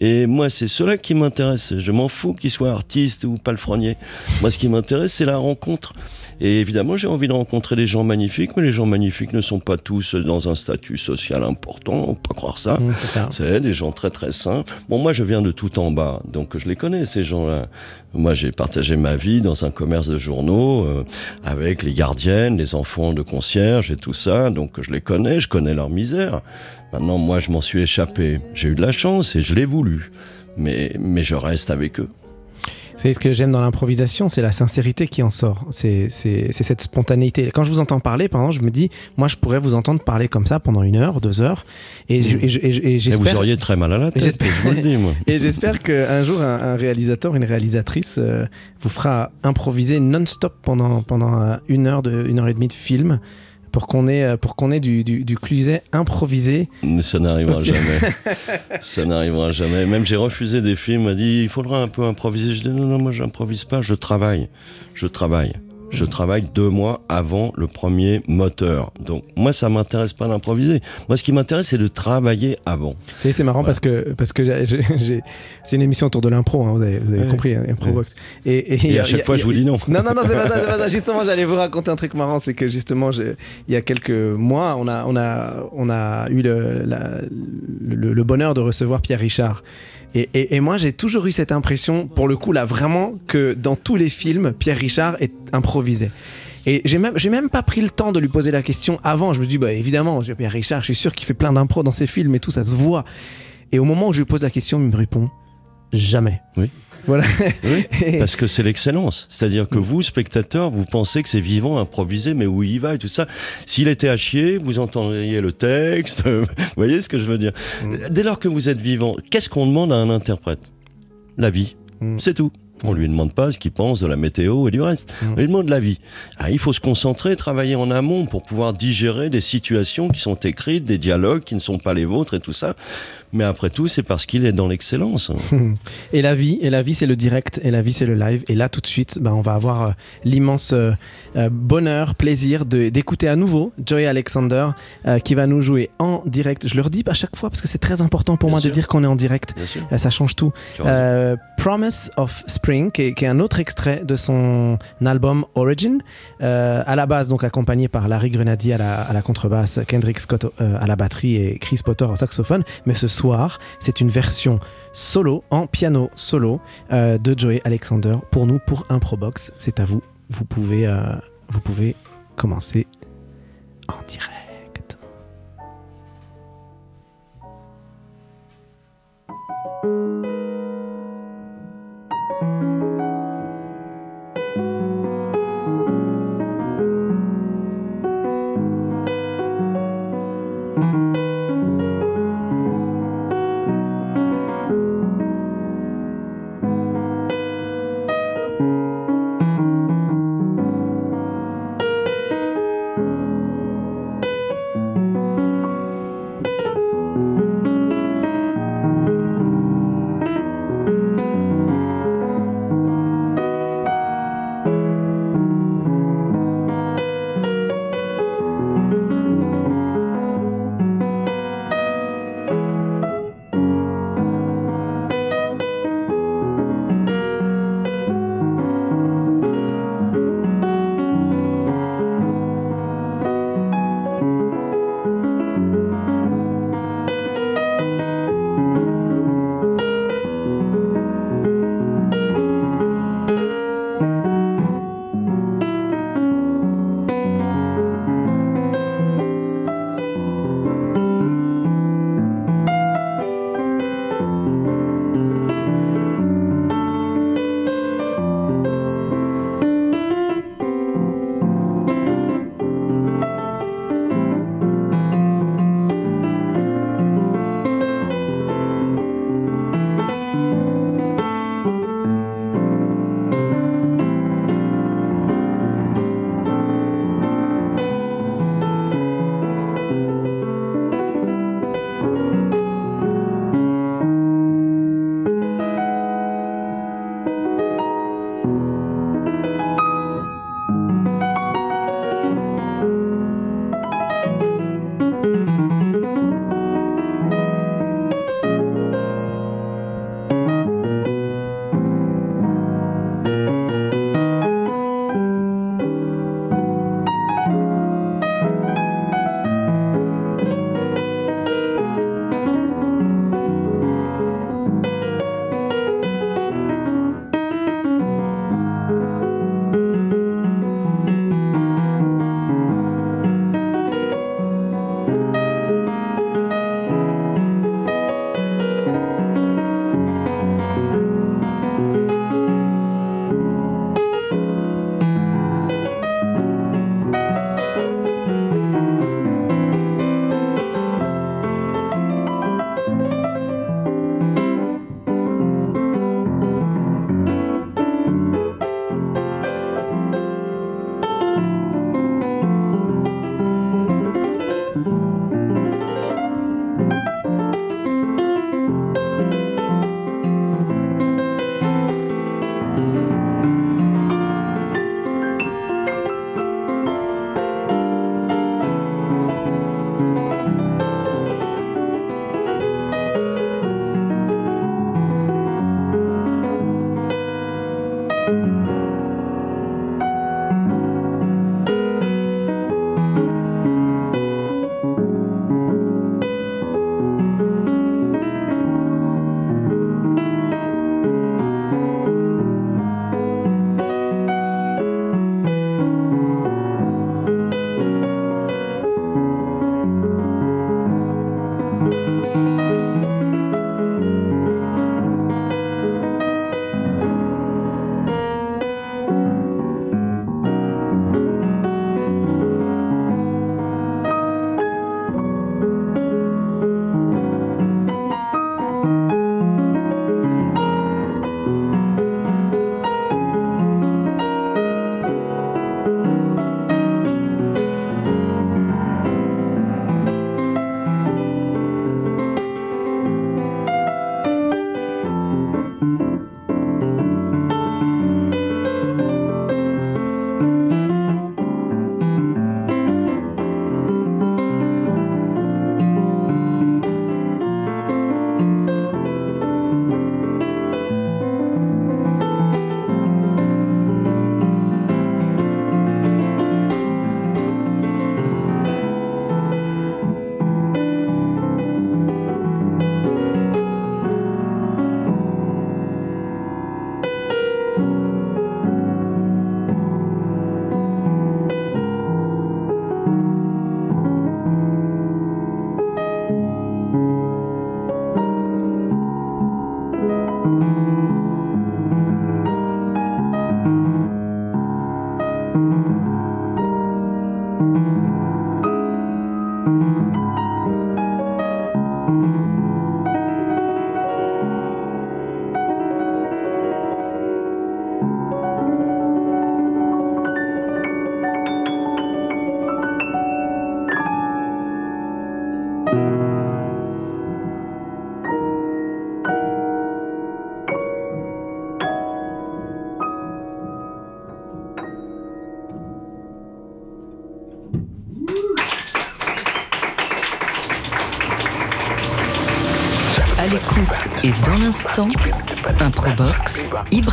Speaker 5: Et moi, c'est cela qui m'intéresse. Je m'en fous qu'il soit artiste ou palefrenier. Moi, ce qui m'intéresse, c'est la rencontre. Et évidemment, j'ai envie de rencontrer des gens magnifiques, mais les gens magnifiques ne sont pas tous dans un statut social important. On peut croire ça.
Speaker 4: Hum, c'est
Speaker 5: des gens très très sains. Bon, moi je viens de tout en bas, donc je les connais ces gens-là. Moi j'ai partagé ma vie dans un commerce de journaux euh, avec les gardiennes, les enfants de concierge et tout ça, donc je les connais, je connais leur misère. Maintenant, moi je m'en suis échappé. J'ai eu de la chance et je l'ai voulu. Mais, mais je reste avec eux.
Speaker 4: Savez, ce que j'aime dans l'improvisation, c'est la sincérité qui en sort. C'est c'est- c'est cette spontanéité. Quand je vous entends parler, par exemple, je me dis, moi, je pourrais vous entendre parler comme ça pendant une heure, deux heures. Et et
Speaker 5: vous auriez très mal à la tête,
Speaker 4: J'espère-
Speaker 5: je vous le dis, moi.
Speaker 4: Et j'espère qu'un jour, un, un réalisateur, une réalisatrice euh, vous fera improviser non-stop pendant, pendant euh, une, heure de, une heure et demie de film pour qu'on ait, euh, pour qu'on ait du, du, du Cluzet improvisé.
Speaker 5: Mais ça n'arrivera
Speaker 4: que-
Speaker 5: jamais. ça n'arrivera jamais. Même j'ai refusé des films, on m'a dit il faudra un peu improviser. Je dis non, non, moi j'improvise pas, je travaille. Je travaille. Je travaille deux mois avant le premier moteur. Donc moi ça m'intéresse pas d'improviser. Moi ce qui m'intéresse c'est de travailler avant.
Speaker 4: C'est marrant parce que, parce que c'est une émission autour de l'impro, hein, vous avez, vous avez
Speaker 5: Ouais.
Speaker 4: compris, hein, Improbox. Et,
Speaker 5: Et à chaque fois je vous dis non.
Speaker 4: Non, non, non, c'est pas ça, c'est pas ça. Justement, j'allais vous raconter un truc marrant, c'est que justement, il y a quelques mois, on a, on a, on a eu le, la- le, le bonheur de recevoir Pierre Richard. Et, moi, j'ai toujours eu cette impression, pour le coup, là, vraiment, que dans tous les films, Pierre Richard est improvisé. Et j'ai même, j'ai même pas pris le temps de lui poser la question avant. Je me dis, bah évidemment, Pierre Richard, je suis sûr qu'il fait plein d'impro dans ses films et tout, ça se voit. Et au moment où je lui pose la question, il me répond, jamais.
Speaker 5: Oui.
Speaker 4: Voilà.
Speaker 5: Oui, parce que c'est l'excellence. C'est-à-dire que vous, spectateurs, vous pensez que c'est vivant, improvisé, mais où il va et tout ça. S'il était à chier, vous entendriez le texte. vous voyez ce que je veux dire Dès lors que vous êtes vivant, qu'est-ce qu'on demande à un interprète? La vie.
Speaker 4: Mm.
Speaker 5: C'est tout. On lui demande pas ce qu'il pense de la météo et du reste.
Speaker 4: Mm.
Speaker 5: On lui demande la vie. Ah, il faut se concentrer, travailler en amont pour pouvoir digérer des situations qui sont écrites, des dialogues qui ne sont pas les vôtres et tout ça. Mais après tout, c'est parce qu'il est dans l'excellence.
Speaker 4: Et la vie, et la vie c'est le direct, et la vie c'est le live. Et là tout de suite, ben, on va avoir euh, l'immense euh, euh, bonheur, plaisir d'écouter à nouveau Joey Alexander euh, qui va nous jouer en direct. Je le redis à chaque fois parce que c'est très important pour
Speaker 5: Bien
Speaker 4: moi
Speaker 5: sûr.
Speaker 4: de dire qu'on est en direct. Ça change tout. Promise of Spring, qui est, qui est un autre extrait de son album Origin, à la base donc accompagné par Larry Grenadier à la, à la contrebasse, Kendrick Scott à la batterie et Chris Potter au saxophone. Mais ce c'est une version solo, en piano solo, euh, de Joey Alexander pour nous, pour Improbox. C'est à vous. Vous pouvez, euh, vous pouvez commencer en direct.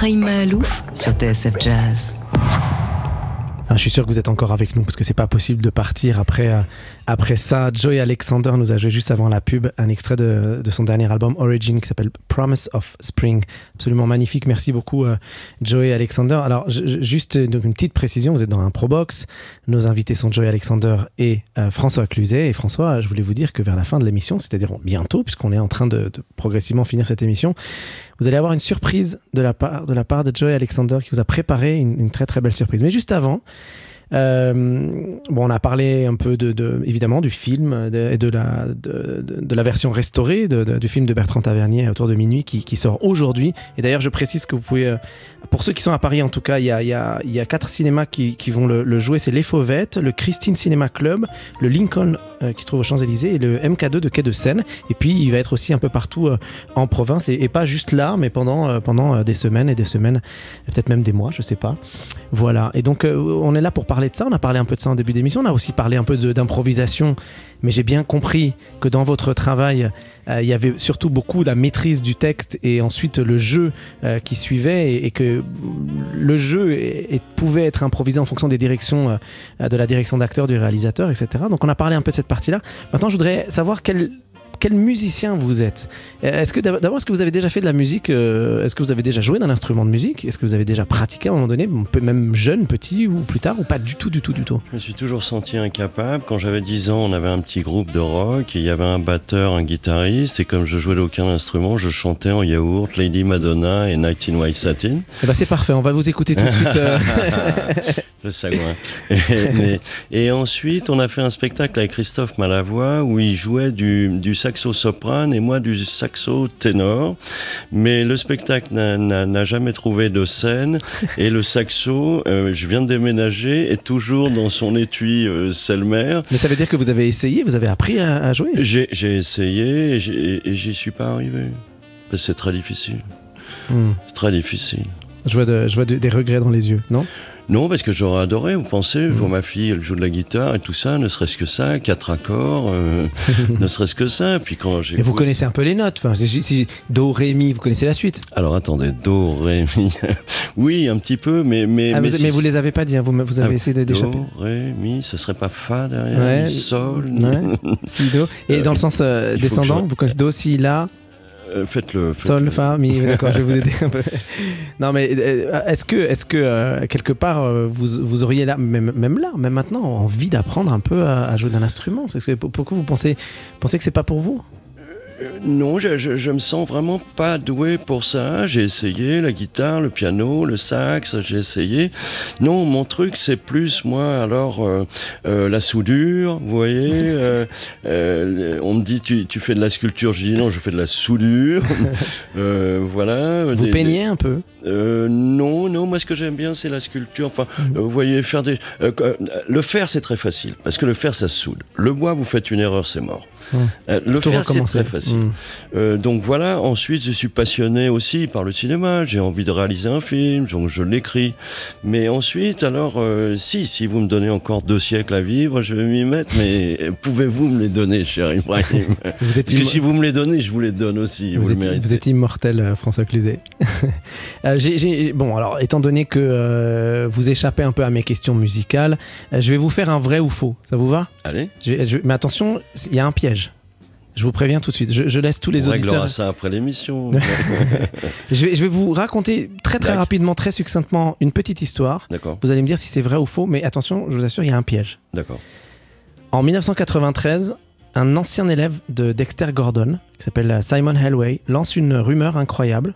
Speaker 2: Ibrahim Mahalouf sur TSF Jazz.
Speaker 4: Je suis sûr que vous êtes encore avec nous parce que c'est pas possible de partir après, euh, après ça. Joey Alexander nous a joué juste avant la pub un extrait de, de son dernier album Origin qui s'appelle Promise of Spring. Absolument magnifique. Merci beaucoup, euh, Joey Alexander. Alors, juste euh, donc une petite précision vous êtes dans un Probox. Nos invités sont Joey Alexander et euh, François Cluzet. Et François, je voulais vous dire que vers la fin de l'émission, c'est-à-dire bientôt, puisqu'on est en train de, progressivement finir cette émission, vous allez avoir une surprise de la part de, la part de Joey Alexander qui vous a préparé une, très très belle surprise. Mais juste avant, bon, on a parlé un peu de, de- évidemment du film et de, la, de, la version restaurée du film de Bertrand Tavernier autour de minuit qui, sort aujourd'hui. Et d'ailleurs, je précise que vous pouvez, euh, pour ceux qui sont à Paris en tout cas, il y a, y a- quatre cinémas qui, qui vont le, jouer. C'est Les Fauvettes, le Christine Cinéma Club, le Lincoln euh, qui se trouve aux Champs-Élysées et le MK2 de Quai de Seine. Et puis, il va être aussi un peu partout euh, en province et, pas juste là, mais pendant, euh, pendant euh, des semaines et des semaines, peut-être même des mois, je sais pas. Voilà. Et donc, euh, on est là pour parler de ça. On a parlé un peu de ça en début d'émission. On a aussi parlé un peu d'improvisation. Mais j'ai bien compris que dans votre travail, euh, il y avait surtout beaucoup la maîtrise du texte et ensuite le jeu euh, qui suivait et, que le jeu pouvait être improvisé en fonction des directions, de la direction d'acteur, du réalisateur, etc. Donc, on a parlé un peu de cette partie-là. Maintenant, je voudrais savoir quel quel musicien vous êtes? Euh, Est-ce que d'ab- d'abord, est-ce que vous avez déjà fait de la musique euh, Est-ce que vous avez déjà joué d'un instrument de musique? Est-ce que vous avez déjà pratiqué à un moment donné, même jeune, petit ou plus tard, ou pas du tout, du tout, du tout?
Speaker 5: Je me suis toujours senti incapable. Quand j'avais 10 ans, on avait un petit groupe de rock, et il y avait un batteur, un guitariste, et comme je jouais d'aucun instrument, je chantais en yaourt Lady Madonna et Night in White Satin.
Speaker 4: Eh ben, c'est parfait, on va vous écouter tout de suite. euh.
Speaker 5: Le sagouin. Et, ensuite, on a fait un spectacle avec Christophe Malavoie où il jouait du, du soprane et moi du saxo ténor. Mais le spectacle n'a- jamais trouvé de scène et le saxo, euh, je viens de déménager, est toujours dans son étui euh, Selmer.
Speaker 4: Mais ça veut dire que vous avez essayé, vous avez appris à, à jouer?
Speaker 5: J'ai essayé et j'y suis pas arrivé. C'est très difficile.
Speaker 4: Hmm.
Speaker 5: Très difficile.
Speaker 4: Je vois, de- je vois de- des regrets dans les yeux, non?
Speaker 5: Non, parce que j'aurais adoré, vous pensez, je vois
Speaker 4: Mm.
Speaker 5: ma fille, elle joue de la guitare et tout ça, ne serait-ce que ça, quatre accords, euh, ne serait-ce que ça. Puis quand j'ai.
Speaker 4: Mais vous connaissez un peu les notes. Enfin, si, si- Do, Ré, Mi, vous connaissez la suite.
Speaker 5: Alors attendez, Do, Ré, Mi. oui, un petit peu, mais. Mais,
Speaker 4: Ah,
Speaker 5: mais
Speaker 4: vous,
Speaker 5: si
Speaker 4: mais vous
Speaker 5: c'est-
Speaker 4: les avez pas dit, hein, vous, vous avez
Speaker 5: Ah,
Speaker 4: essayé de- d'échapper.
Speaker 5: Do, Ré, Mi, ce serait pas Fa derrière,
Speaker 4: Ouais.
Speaker 5: Sol.
Speaker 4: Ouais. Si, Do. Et
Speaker 5: Euh,
Speaker 4: dans le sens euh, descendant,
Speaker 5: je-
Speaker 4: vous connaissez Do, Si, La,
Speaker 5: Euh, Faites-le.
Speaker 4: Sol. Fa, Mi. D'accord, je vais vous aider un peu. Non, mais euh, est-ce que, est-ce que euh, quelque part, vous, vous auriez là, même, là, même maintenant, envie d'apprendre un peu à, jouer d'un instrument? Pourquoi vous pensez, pensez que c'est pas pour vous?
Speaker 5: Euh, Non, je, je, je me sens vraiment pas doué pour ça. J'ai essayé la guitare, le piano, le sax, j'ai essayé. Non, mon truc, c'est plus, moi, alors, euh, euh, la soudure, vous voyez. on me dit, tu, tu fais de la sculpture. Je dis, non, je fais de la soudure. Voilà.
Speaker 4: Vous
Speaker 5: Des-
Speaker 4: peignez un peu
Speaker 5: euh, non, non, moi ce que j'aime bien c'est la sculpture. Enfin,
Speaker 4: Mhm.
Speaker 5: euh, vous voyez, faire des. euh, le fer c'est très facile parce que le fer ça soude. Le bois, vous faites une erreur, c'est mort.
Speaker 4: Mhm.
Speaker 5: Euh, le
Speaker 4: Tout
Speaker 5: fer c'est très facile. Euh, donc voilà, ensuite je suis passionné aussi par le cinéma, j'ai envie de réaliser un film, donc je l'écris. Mais ensuite, alors, si, si vous me donnez encore deux siècles à vivre, je vais m'y mettre, mais pouvez-vous me les donner, cher Ibrahim?
Speaker 4: Vous êtes
Speaker 5: Parce que si vous me les donnez, je vous les donne aussi, vous,
Speaker 4: Vous êtes, vous êtes immortel, François Cluzet. Euh, bon, alors, étant donné que euh, vous échappez un peu à mes questions musicales, euh, je vais vous faire un vrai ou faux. Ça vous va?
Speaker 5: Allez,
Speaker 4: Je vais- je- Mais attention, il y a un piège. Je vous préviens tout de suite. Je, je laisse tous les
Speaker 5: on
Speaker 4: auditeurs.
Speaker 5: réglera ça après l'émission.
Speaker 4: Je vais, je vais vous raconter très très rapidement, très succinctement, une petite histoire.
Speaker 5: D'accord,
Speaker 4: Vous allez me dire si c'est vrai ou faux, mais attention, je vous assure, il y a un piège.
Speaker 5: d'accord.
Speaker 4: En 1993, un ancien élève de Dexter Gordon, qui s'appelle Simon Hellway, lance une rumeur incroyable.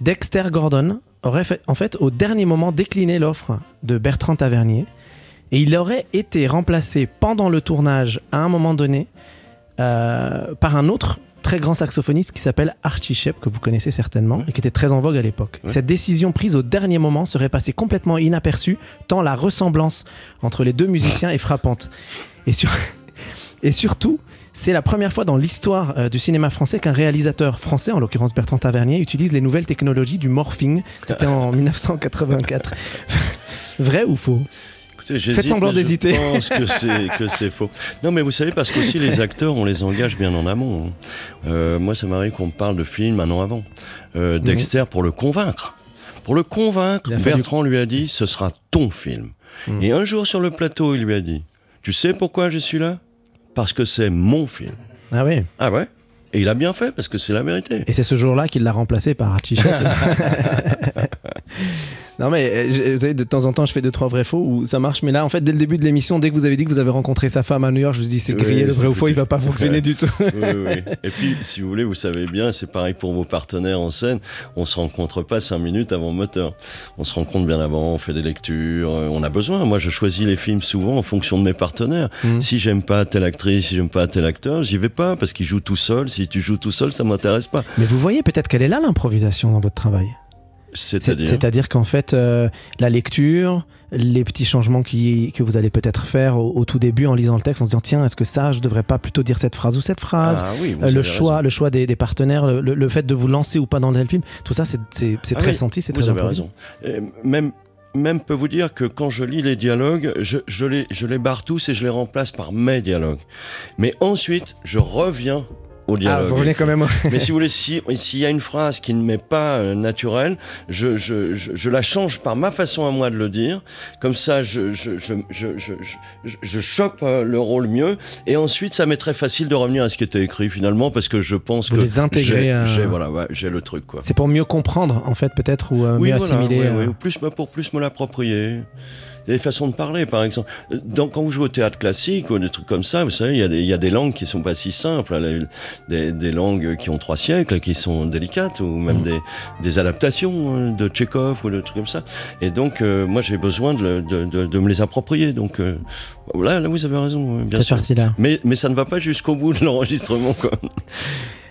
Speaker 4: Dexter Gordon aurait fait- en fait au dernier moment décliné l'offre de Bertrand Tavernier et il aurait été remplacé pendant le tournage à un moment donné euh, par un autre très grand saxophoniste qui s'appelle Archie Shepp, que vous connaissez certainement,
Speaker 5: Ouais.
Speaker 4: et qui était très en vogue à l'époque.
Speaker 5: Ouais.
Speaker 4: Cette décision prise au dernier moment serait passée complètement inaperçue, tant la ressemblance entre les deux musiciens est frappante. Et, sur- et surtout, c'est la première fois dans l'histoire euh, du cinéma français qu'un réalisateur français, en l'occurrence Bertrand Tavernier, utilise les nouvelles technologies du morphing. C'était en 1984. Vrai ou faux?
Speaker 5: J'hésite,
Speaker 4: semblant
Speaker 5: mais je
Speaker 4: d'hésiter.
Speaker 5: pense que c'est que c'est faux. Non, mais vous savez parce qu'aussi les acteurs, on les engage bien en amont. hein. Euh, moi, ça m'arrive qu'on me parle de film un an avant. Euh, Dexter pour le convaincre. Pour le convaincre, Bertrand lui a dit ce sera ton film.
Speaker 4: Mhm.
Speaker 5: Et un jour sur le plateau, il lui a dit tu sais pourquoi je suis là? Parce que c'est mon film.
Speaker 4: Ah oui.
Speaker 5: Ah ouais Et il a bien fait parce que c'est la vérité.
Speaker 4: Et c'est ce jour-là qu'il l'a remplacé par Archie. non mais euh, vous savez de temps en temps je fais deux trois vrais faux où ça marche mais là en fait dès le début de l'émission dès que vous avez dit que vous avez rencontré sa femme à New York je vous dis c'est
Speaker 5: Oui,
Speaker 4: grillé le
Speaker 5: c'est
Speaker 4: vrai ou faux il va pas fonctionner
Speaker 5: Ouais.
Speaker 4: du tout.
Speaker 5: Oui, oui, oui. Et puis, si vous voulez, vous savez bien, c'est pareil pour vos partenaires en scène. On se rencontre pas cinq minutes avant le moteur. On se rencontre bien avant, on fait des lectures. euh, On a besoin. Moi, je choisis les films souvent en fonction de mes partenaires.
Speaker 4: Mhm.
Speaker 5: Si j'aime pas telle actrice, si j'aime pas tel acteur, j'y vais pas parce qu'il joue tout seul. Si tu joues tout seul, ça m'intéresse pas.
Speaker 4: Mais vous voyez peut-être qu'elle est là l'improvisation dans votre travail. C'est-
Speaker 5: C'est-à-dire.
Speaker 4: Qu'en fait, euh, la lecture, les petits changements qui, que vous allez peut-être faire au, au tout début en lisant le texte, en se disant tiens, est-ce que ça, je devrais pas plutôt dire cette phrase ou cette phrase
Speaker 5: Ah oui,
Speaker 4: Euh, le
Speaker 5: raison.
Speaker 4: choix, le choix des, des partenaires, le, fait de vous lancer ou pas dans le film, tout ça, c'est
Speaker 5: Ah
Speaker 4: très
Speaker 5: oui,
Speaker 4: senti, c'est
Speaker 5: Vous
Speaker 4: très
Speaker 5: avez
Speaker 4: improvisé.
Speaker 5: raison. Et même, même peut vous dire que quand je lis les dialogues, je, je, les, je les barre tous et je les remplace par mes dialogues. Mais ensuite, je reviens au
Speaker 4: Ah,
Speaker 5: dialogue.
Speaker 4: vous revenez quand même.
Speaker 5: Mais si vous voulez, si- s'il y a une phrase qui ne m'est pas euh, naturelle, je, je, je, je la change par ma façon à moi de le dire. Comme ça, je, je, je, je, je, chope euh, le rôle mieux. Et ensuite, ça m'est très facile de revenir à ce qui était écrit finalement, parce que je pense
Speaker 4: Vous
Speaker 5: que
Speaker 4: les intégrez
Speaker 5: j'ai
Speaker 4: à-
Speaker 5: j'ai- voilà, ouais, j'ai le truc. Quoi.
Speaker 4: C'est pour mieux comprendre, en fait, peut-être, ou euh,
Speaker 5: Oui,
Speaker 4: mieux
Speaker 5: voilà,
Speaker 4: assimiler.
Speaker 5: ouais,
Speaker 4: euh,
Speaker 5: ouais, ou plus, pour plus me l'approprier. Des façons de parler, par exemple. Donc, quand vous jouez au théâtre classique ou des trucs comme ça, vous savez, il y a des, il y a des langues qui sont pas si simples. là, Des, des langues qui ont trois siècles, qui sont délicates, ou même
Speaker 4: Mm.
Speaker 5: des, des adaptations euh, de Tchekhov ou de trucs comme ça. Et donc, euh, moi, j'ai besoin de, de, de- de me les approprier. Donc, euh, là, là, vous avez raison, ouais, bien sûr.
Speaker 4: partie-là.
Speaker 5: Mais, mais ça ne va pas jusqu'au bout de l'enregistrement, quoi.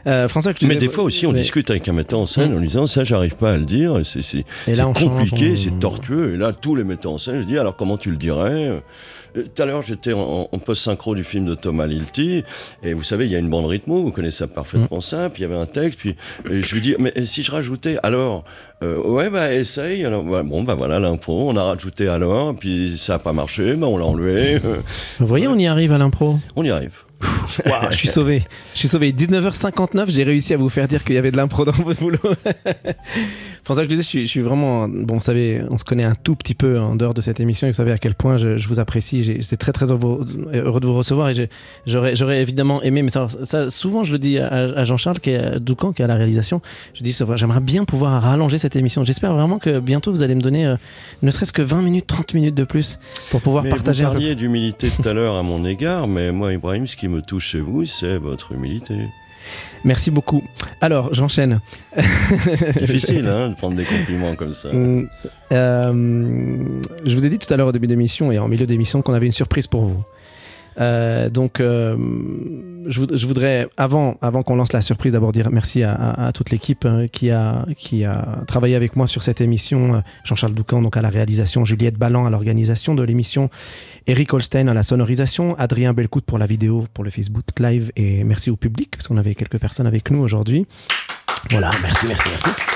Speaker 4: Euh, François,
Speaker 5: Mais des fois aussi, on
Speaker 4: Ouais.
Speaker 5: discute avec un metteur en scène
Speaker 4: Mm.
Speaker 5: en lui disant ça, j'arrive pas à le dire, c'est compliqué, c'est tortueux. Et là, tous les metteurs en scène, je dis alors comment tu le dirais? Euh, Tout à l'heure, j'étais en, en post-synchro du film de Thomas Lilty, et vous savez, il y a une bande rythmo, vous connaissez ça parfaitement ça, puis il y avait un texte, puis je lui dis, mais si je rajoutais alors, euh, ouais, bah essaye, alors, ouais, bon, bah voilà l'impro, on a rajouté alors, puis ça a pas marché, bah on l'a enlevé,
Speaker 4: Vous voyez, on y arrive à l'impro?
Speaker 5: on y arrive.
Speaker 4: Je suis sauvé. Je suis sauvé. 19h59, j'ai réussi à vous faire dire qu'il y avait de l'impro dans votre boulot. François Cluzet, je suis, je suis vraiment. Bon, vous savez, on se connaît un tout petit peu en dehors de cette émission. et Vous savez à quel point je, je vous apprécie. J'étais très, très heureux, heureux de vous recevoir. Et j'aurais évidemment aimé. Mais ça, ça, souvent, je le dis à, à Jean-Charles, qui est à Doucan, qui est à la réalisation. Je dis, j'aimerais bien pouvoir rallonger cette émission. J'espère vraiment que bientôt, vous allez me donner euh, ne serait-ce que 20 minutes, 30 minutes de plus pour pouvoir
Speaker 5: Mais
Speaker 4: partager
Speaker 5: vous parliez d'humilité tout à l'heure à mon égard, mais moi, Ibrahim, ce qui me touche chez vous, c'est votre humilité.
Speaker 4: Merci beaucoup. Alors, j'enchaîne.
Speaker 5: Difficile, hein, de prendre des compliments comme ça.
Speaker 4: Mm, euh, je vous ai dit tout à l'heure au début d'émission et en milieu d'émission qu'on avait une surprise pour vous. Euh, donc, euh, je, voud- je voudrais, avant, avant qu'on lance la surprise, d'abord dire merci à, à- à toute l'équipe euh, qui, a, qui a travaillé avec moi sur cette émission. Euh, Jean-Charles Doucan donc à la réalisation, Juliette Ballan à l'organisation de l'émission, Eric Holstein à la sonorisation, Adrien Belcout pour la vidéo, pour le Facebook Live et merci au public parce qu'on avait quelques personnes avec nous aujourd'hui. Voilà, merci, merci, merci.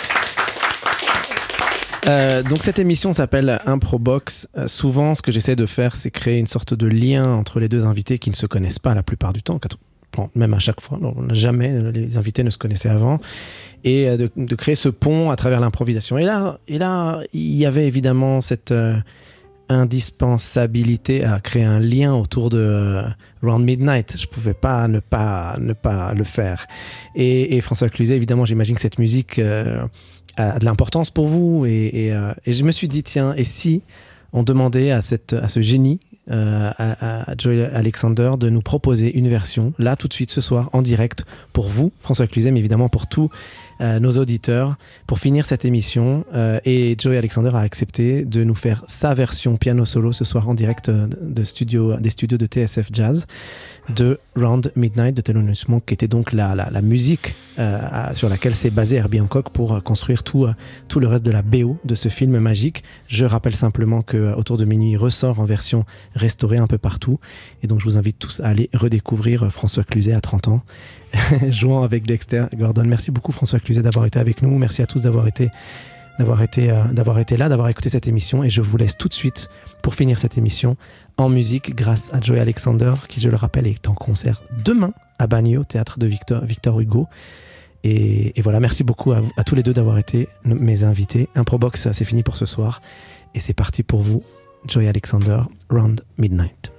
Speaker 4: Euh, donc cette émission s'appelle Improbox. Euh, souvent, ce que j'essaie de faire, c'est créer une sorte de lien entre les deux invités qui ne se connaissent pas la plupart du temps, même à chaque fois. Jamais, euh, les invités ne se connaissaient avant, et euh, de, créer ce pont à travers l'improvisation. Et là, et là, il y avait évidemment cette euh, indispensabilité à créer un lien autour de Round Midnight. Je pouvais pas ne pas ne pas le faire. Et, et François Cluzet, évidemment, j'imagine que cette musique a de l'importance pour vous. Euh, et je me suis dit, tiens, et si on demandait à, cette, à ce génie, euh, à, à Joey Alexander, de nous proposer une version, là, tout de suite, ce soir, en direct, pour vous, François Cluzet, mais évidemment pour tous euh, nos auditeurs, pour finir cette émission. Et Joey Alexander a accepté de nous faire sa version piano solo ce soir en direct de studio, des studios de TSF Jazz de Round Midnight de Thelonious Monk, qui était donc la, la, la musique euh, sur laquelle s'est basé Herbie Hancock pour euh, construire tout, euh, tout le reste de la BO de ce film magique. Je rappelle simplement que euh, Autour de minuit ressort en version restaurée un peu partout. Et donc je vous invite tous à aller redécouvrir François Cluzet à 30 ans, jouant avec Dexter Gordon. Merci beaucoup François Cluzet d'avoir été avec nous. Merci à tous d'avoir été euh, d'avoir été, là, d'avoir écouté cette émission. Et je vous laisse tout de suite pour finir cette émission en musique grâce à Joey Alexander, qui, je le rappelle, est en concert demain à Bagno, théâtre de Victor, Hugo. Et, voilà, merci beaucoup à, à tous les deux d'avoir été mes invités. Improbox, c'est fini pour ce soir. Et c'est parti pour vous, Joy Alexander, Round Midnight.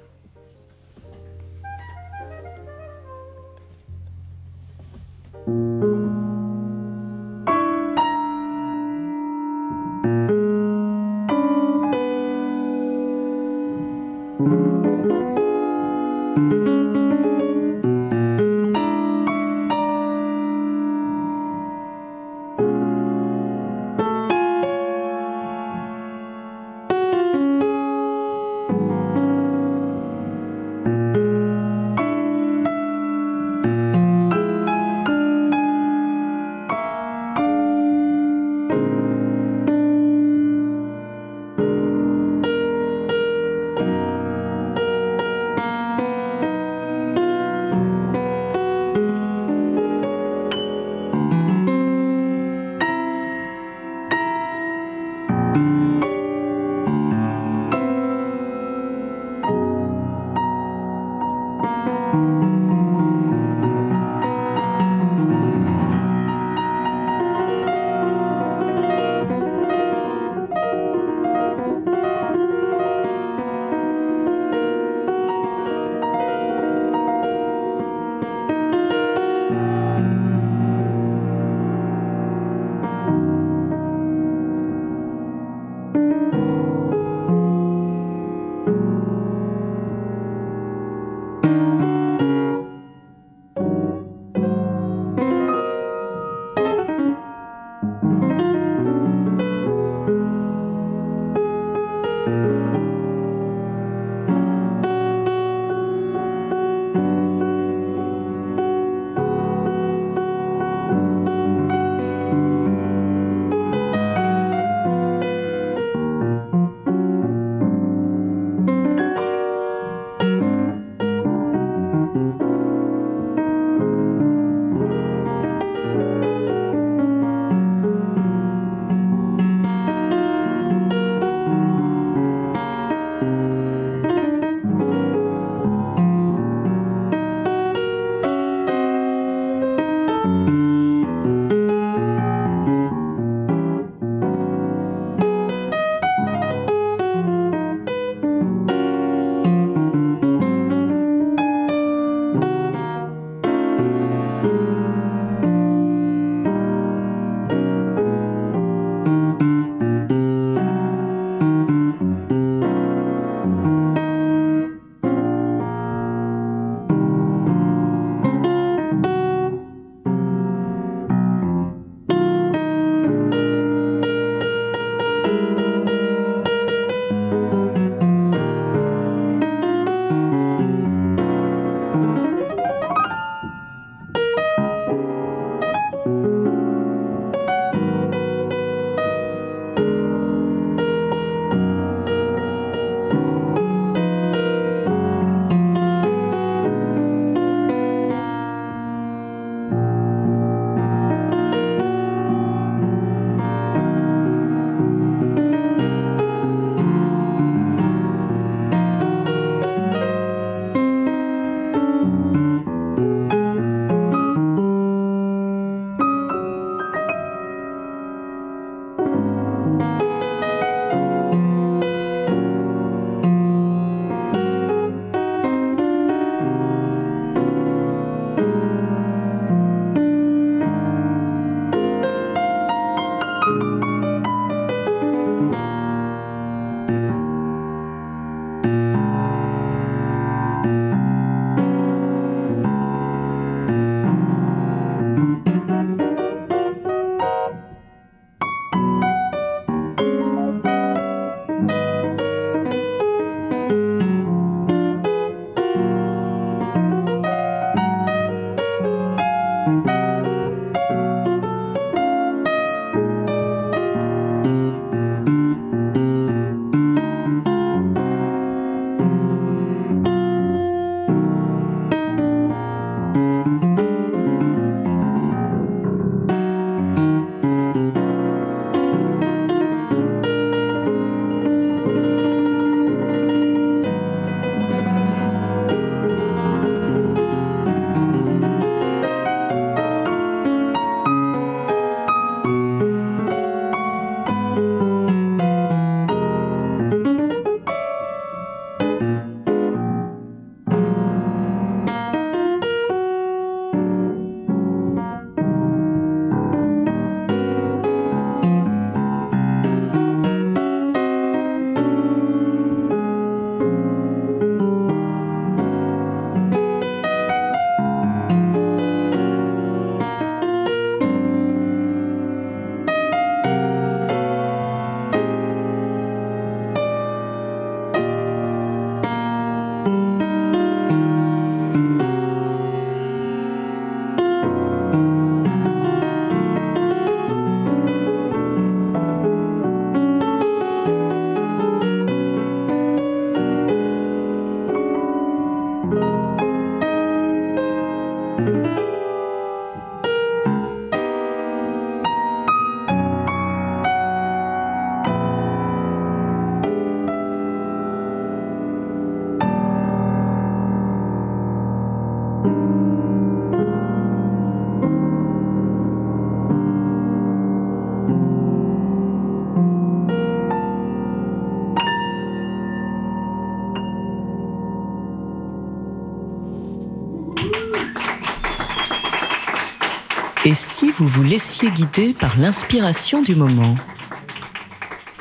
Speaker 2: Et si vous vous laissiez guider par l'inspiration du moment?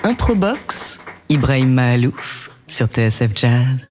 Speaker 2: Improbox, Ibrahim Mahalouf sur TSF Jazz.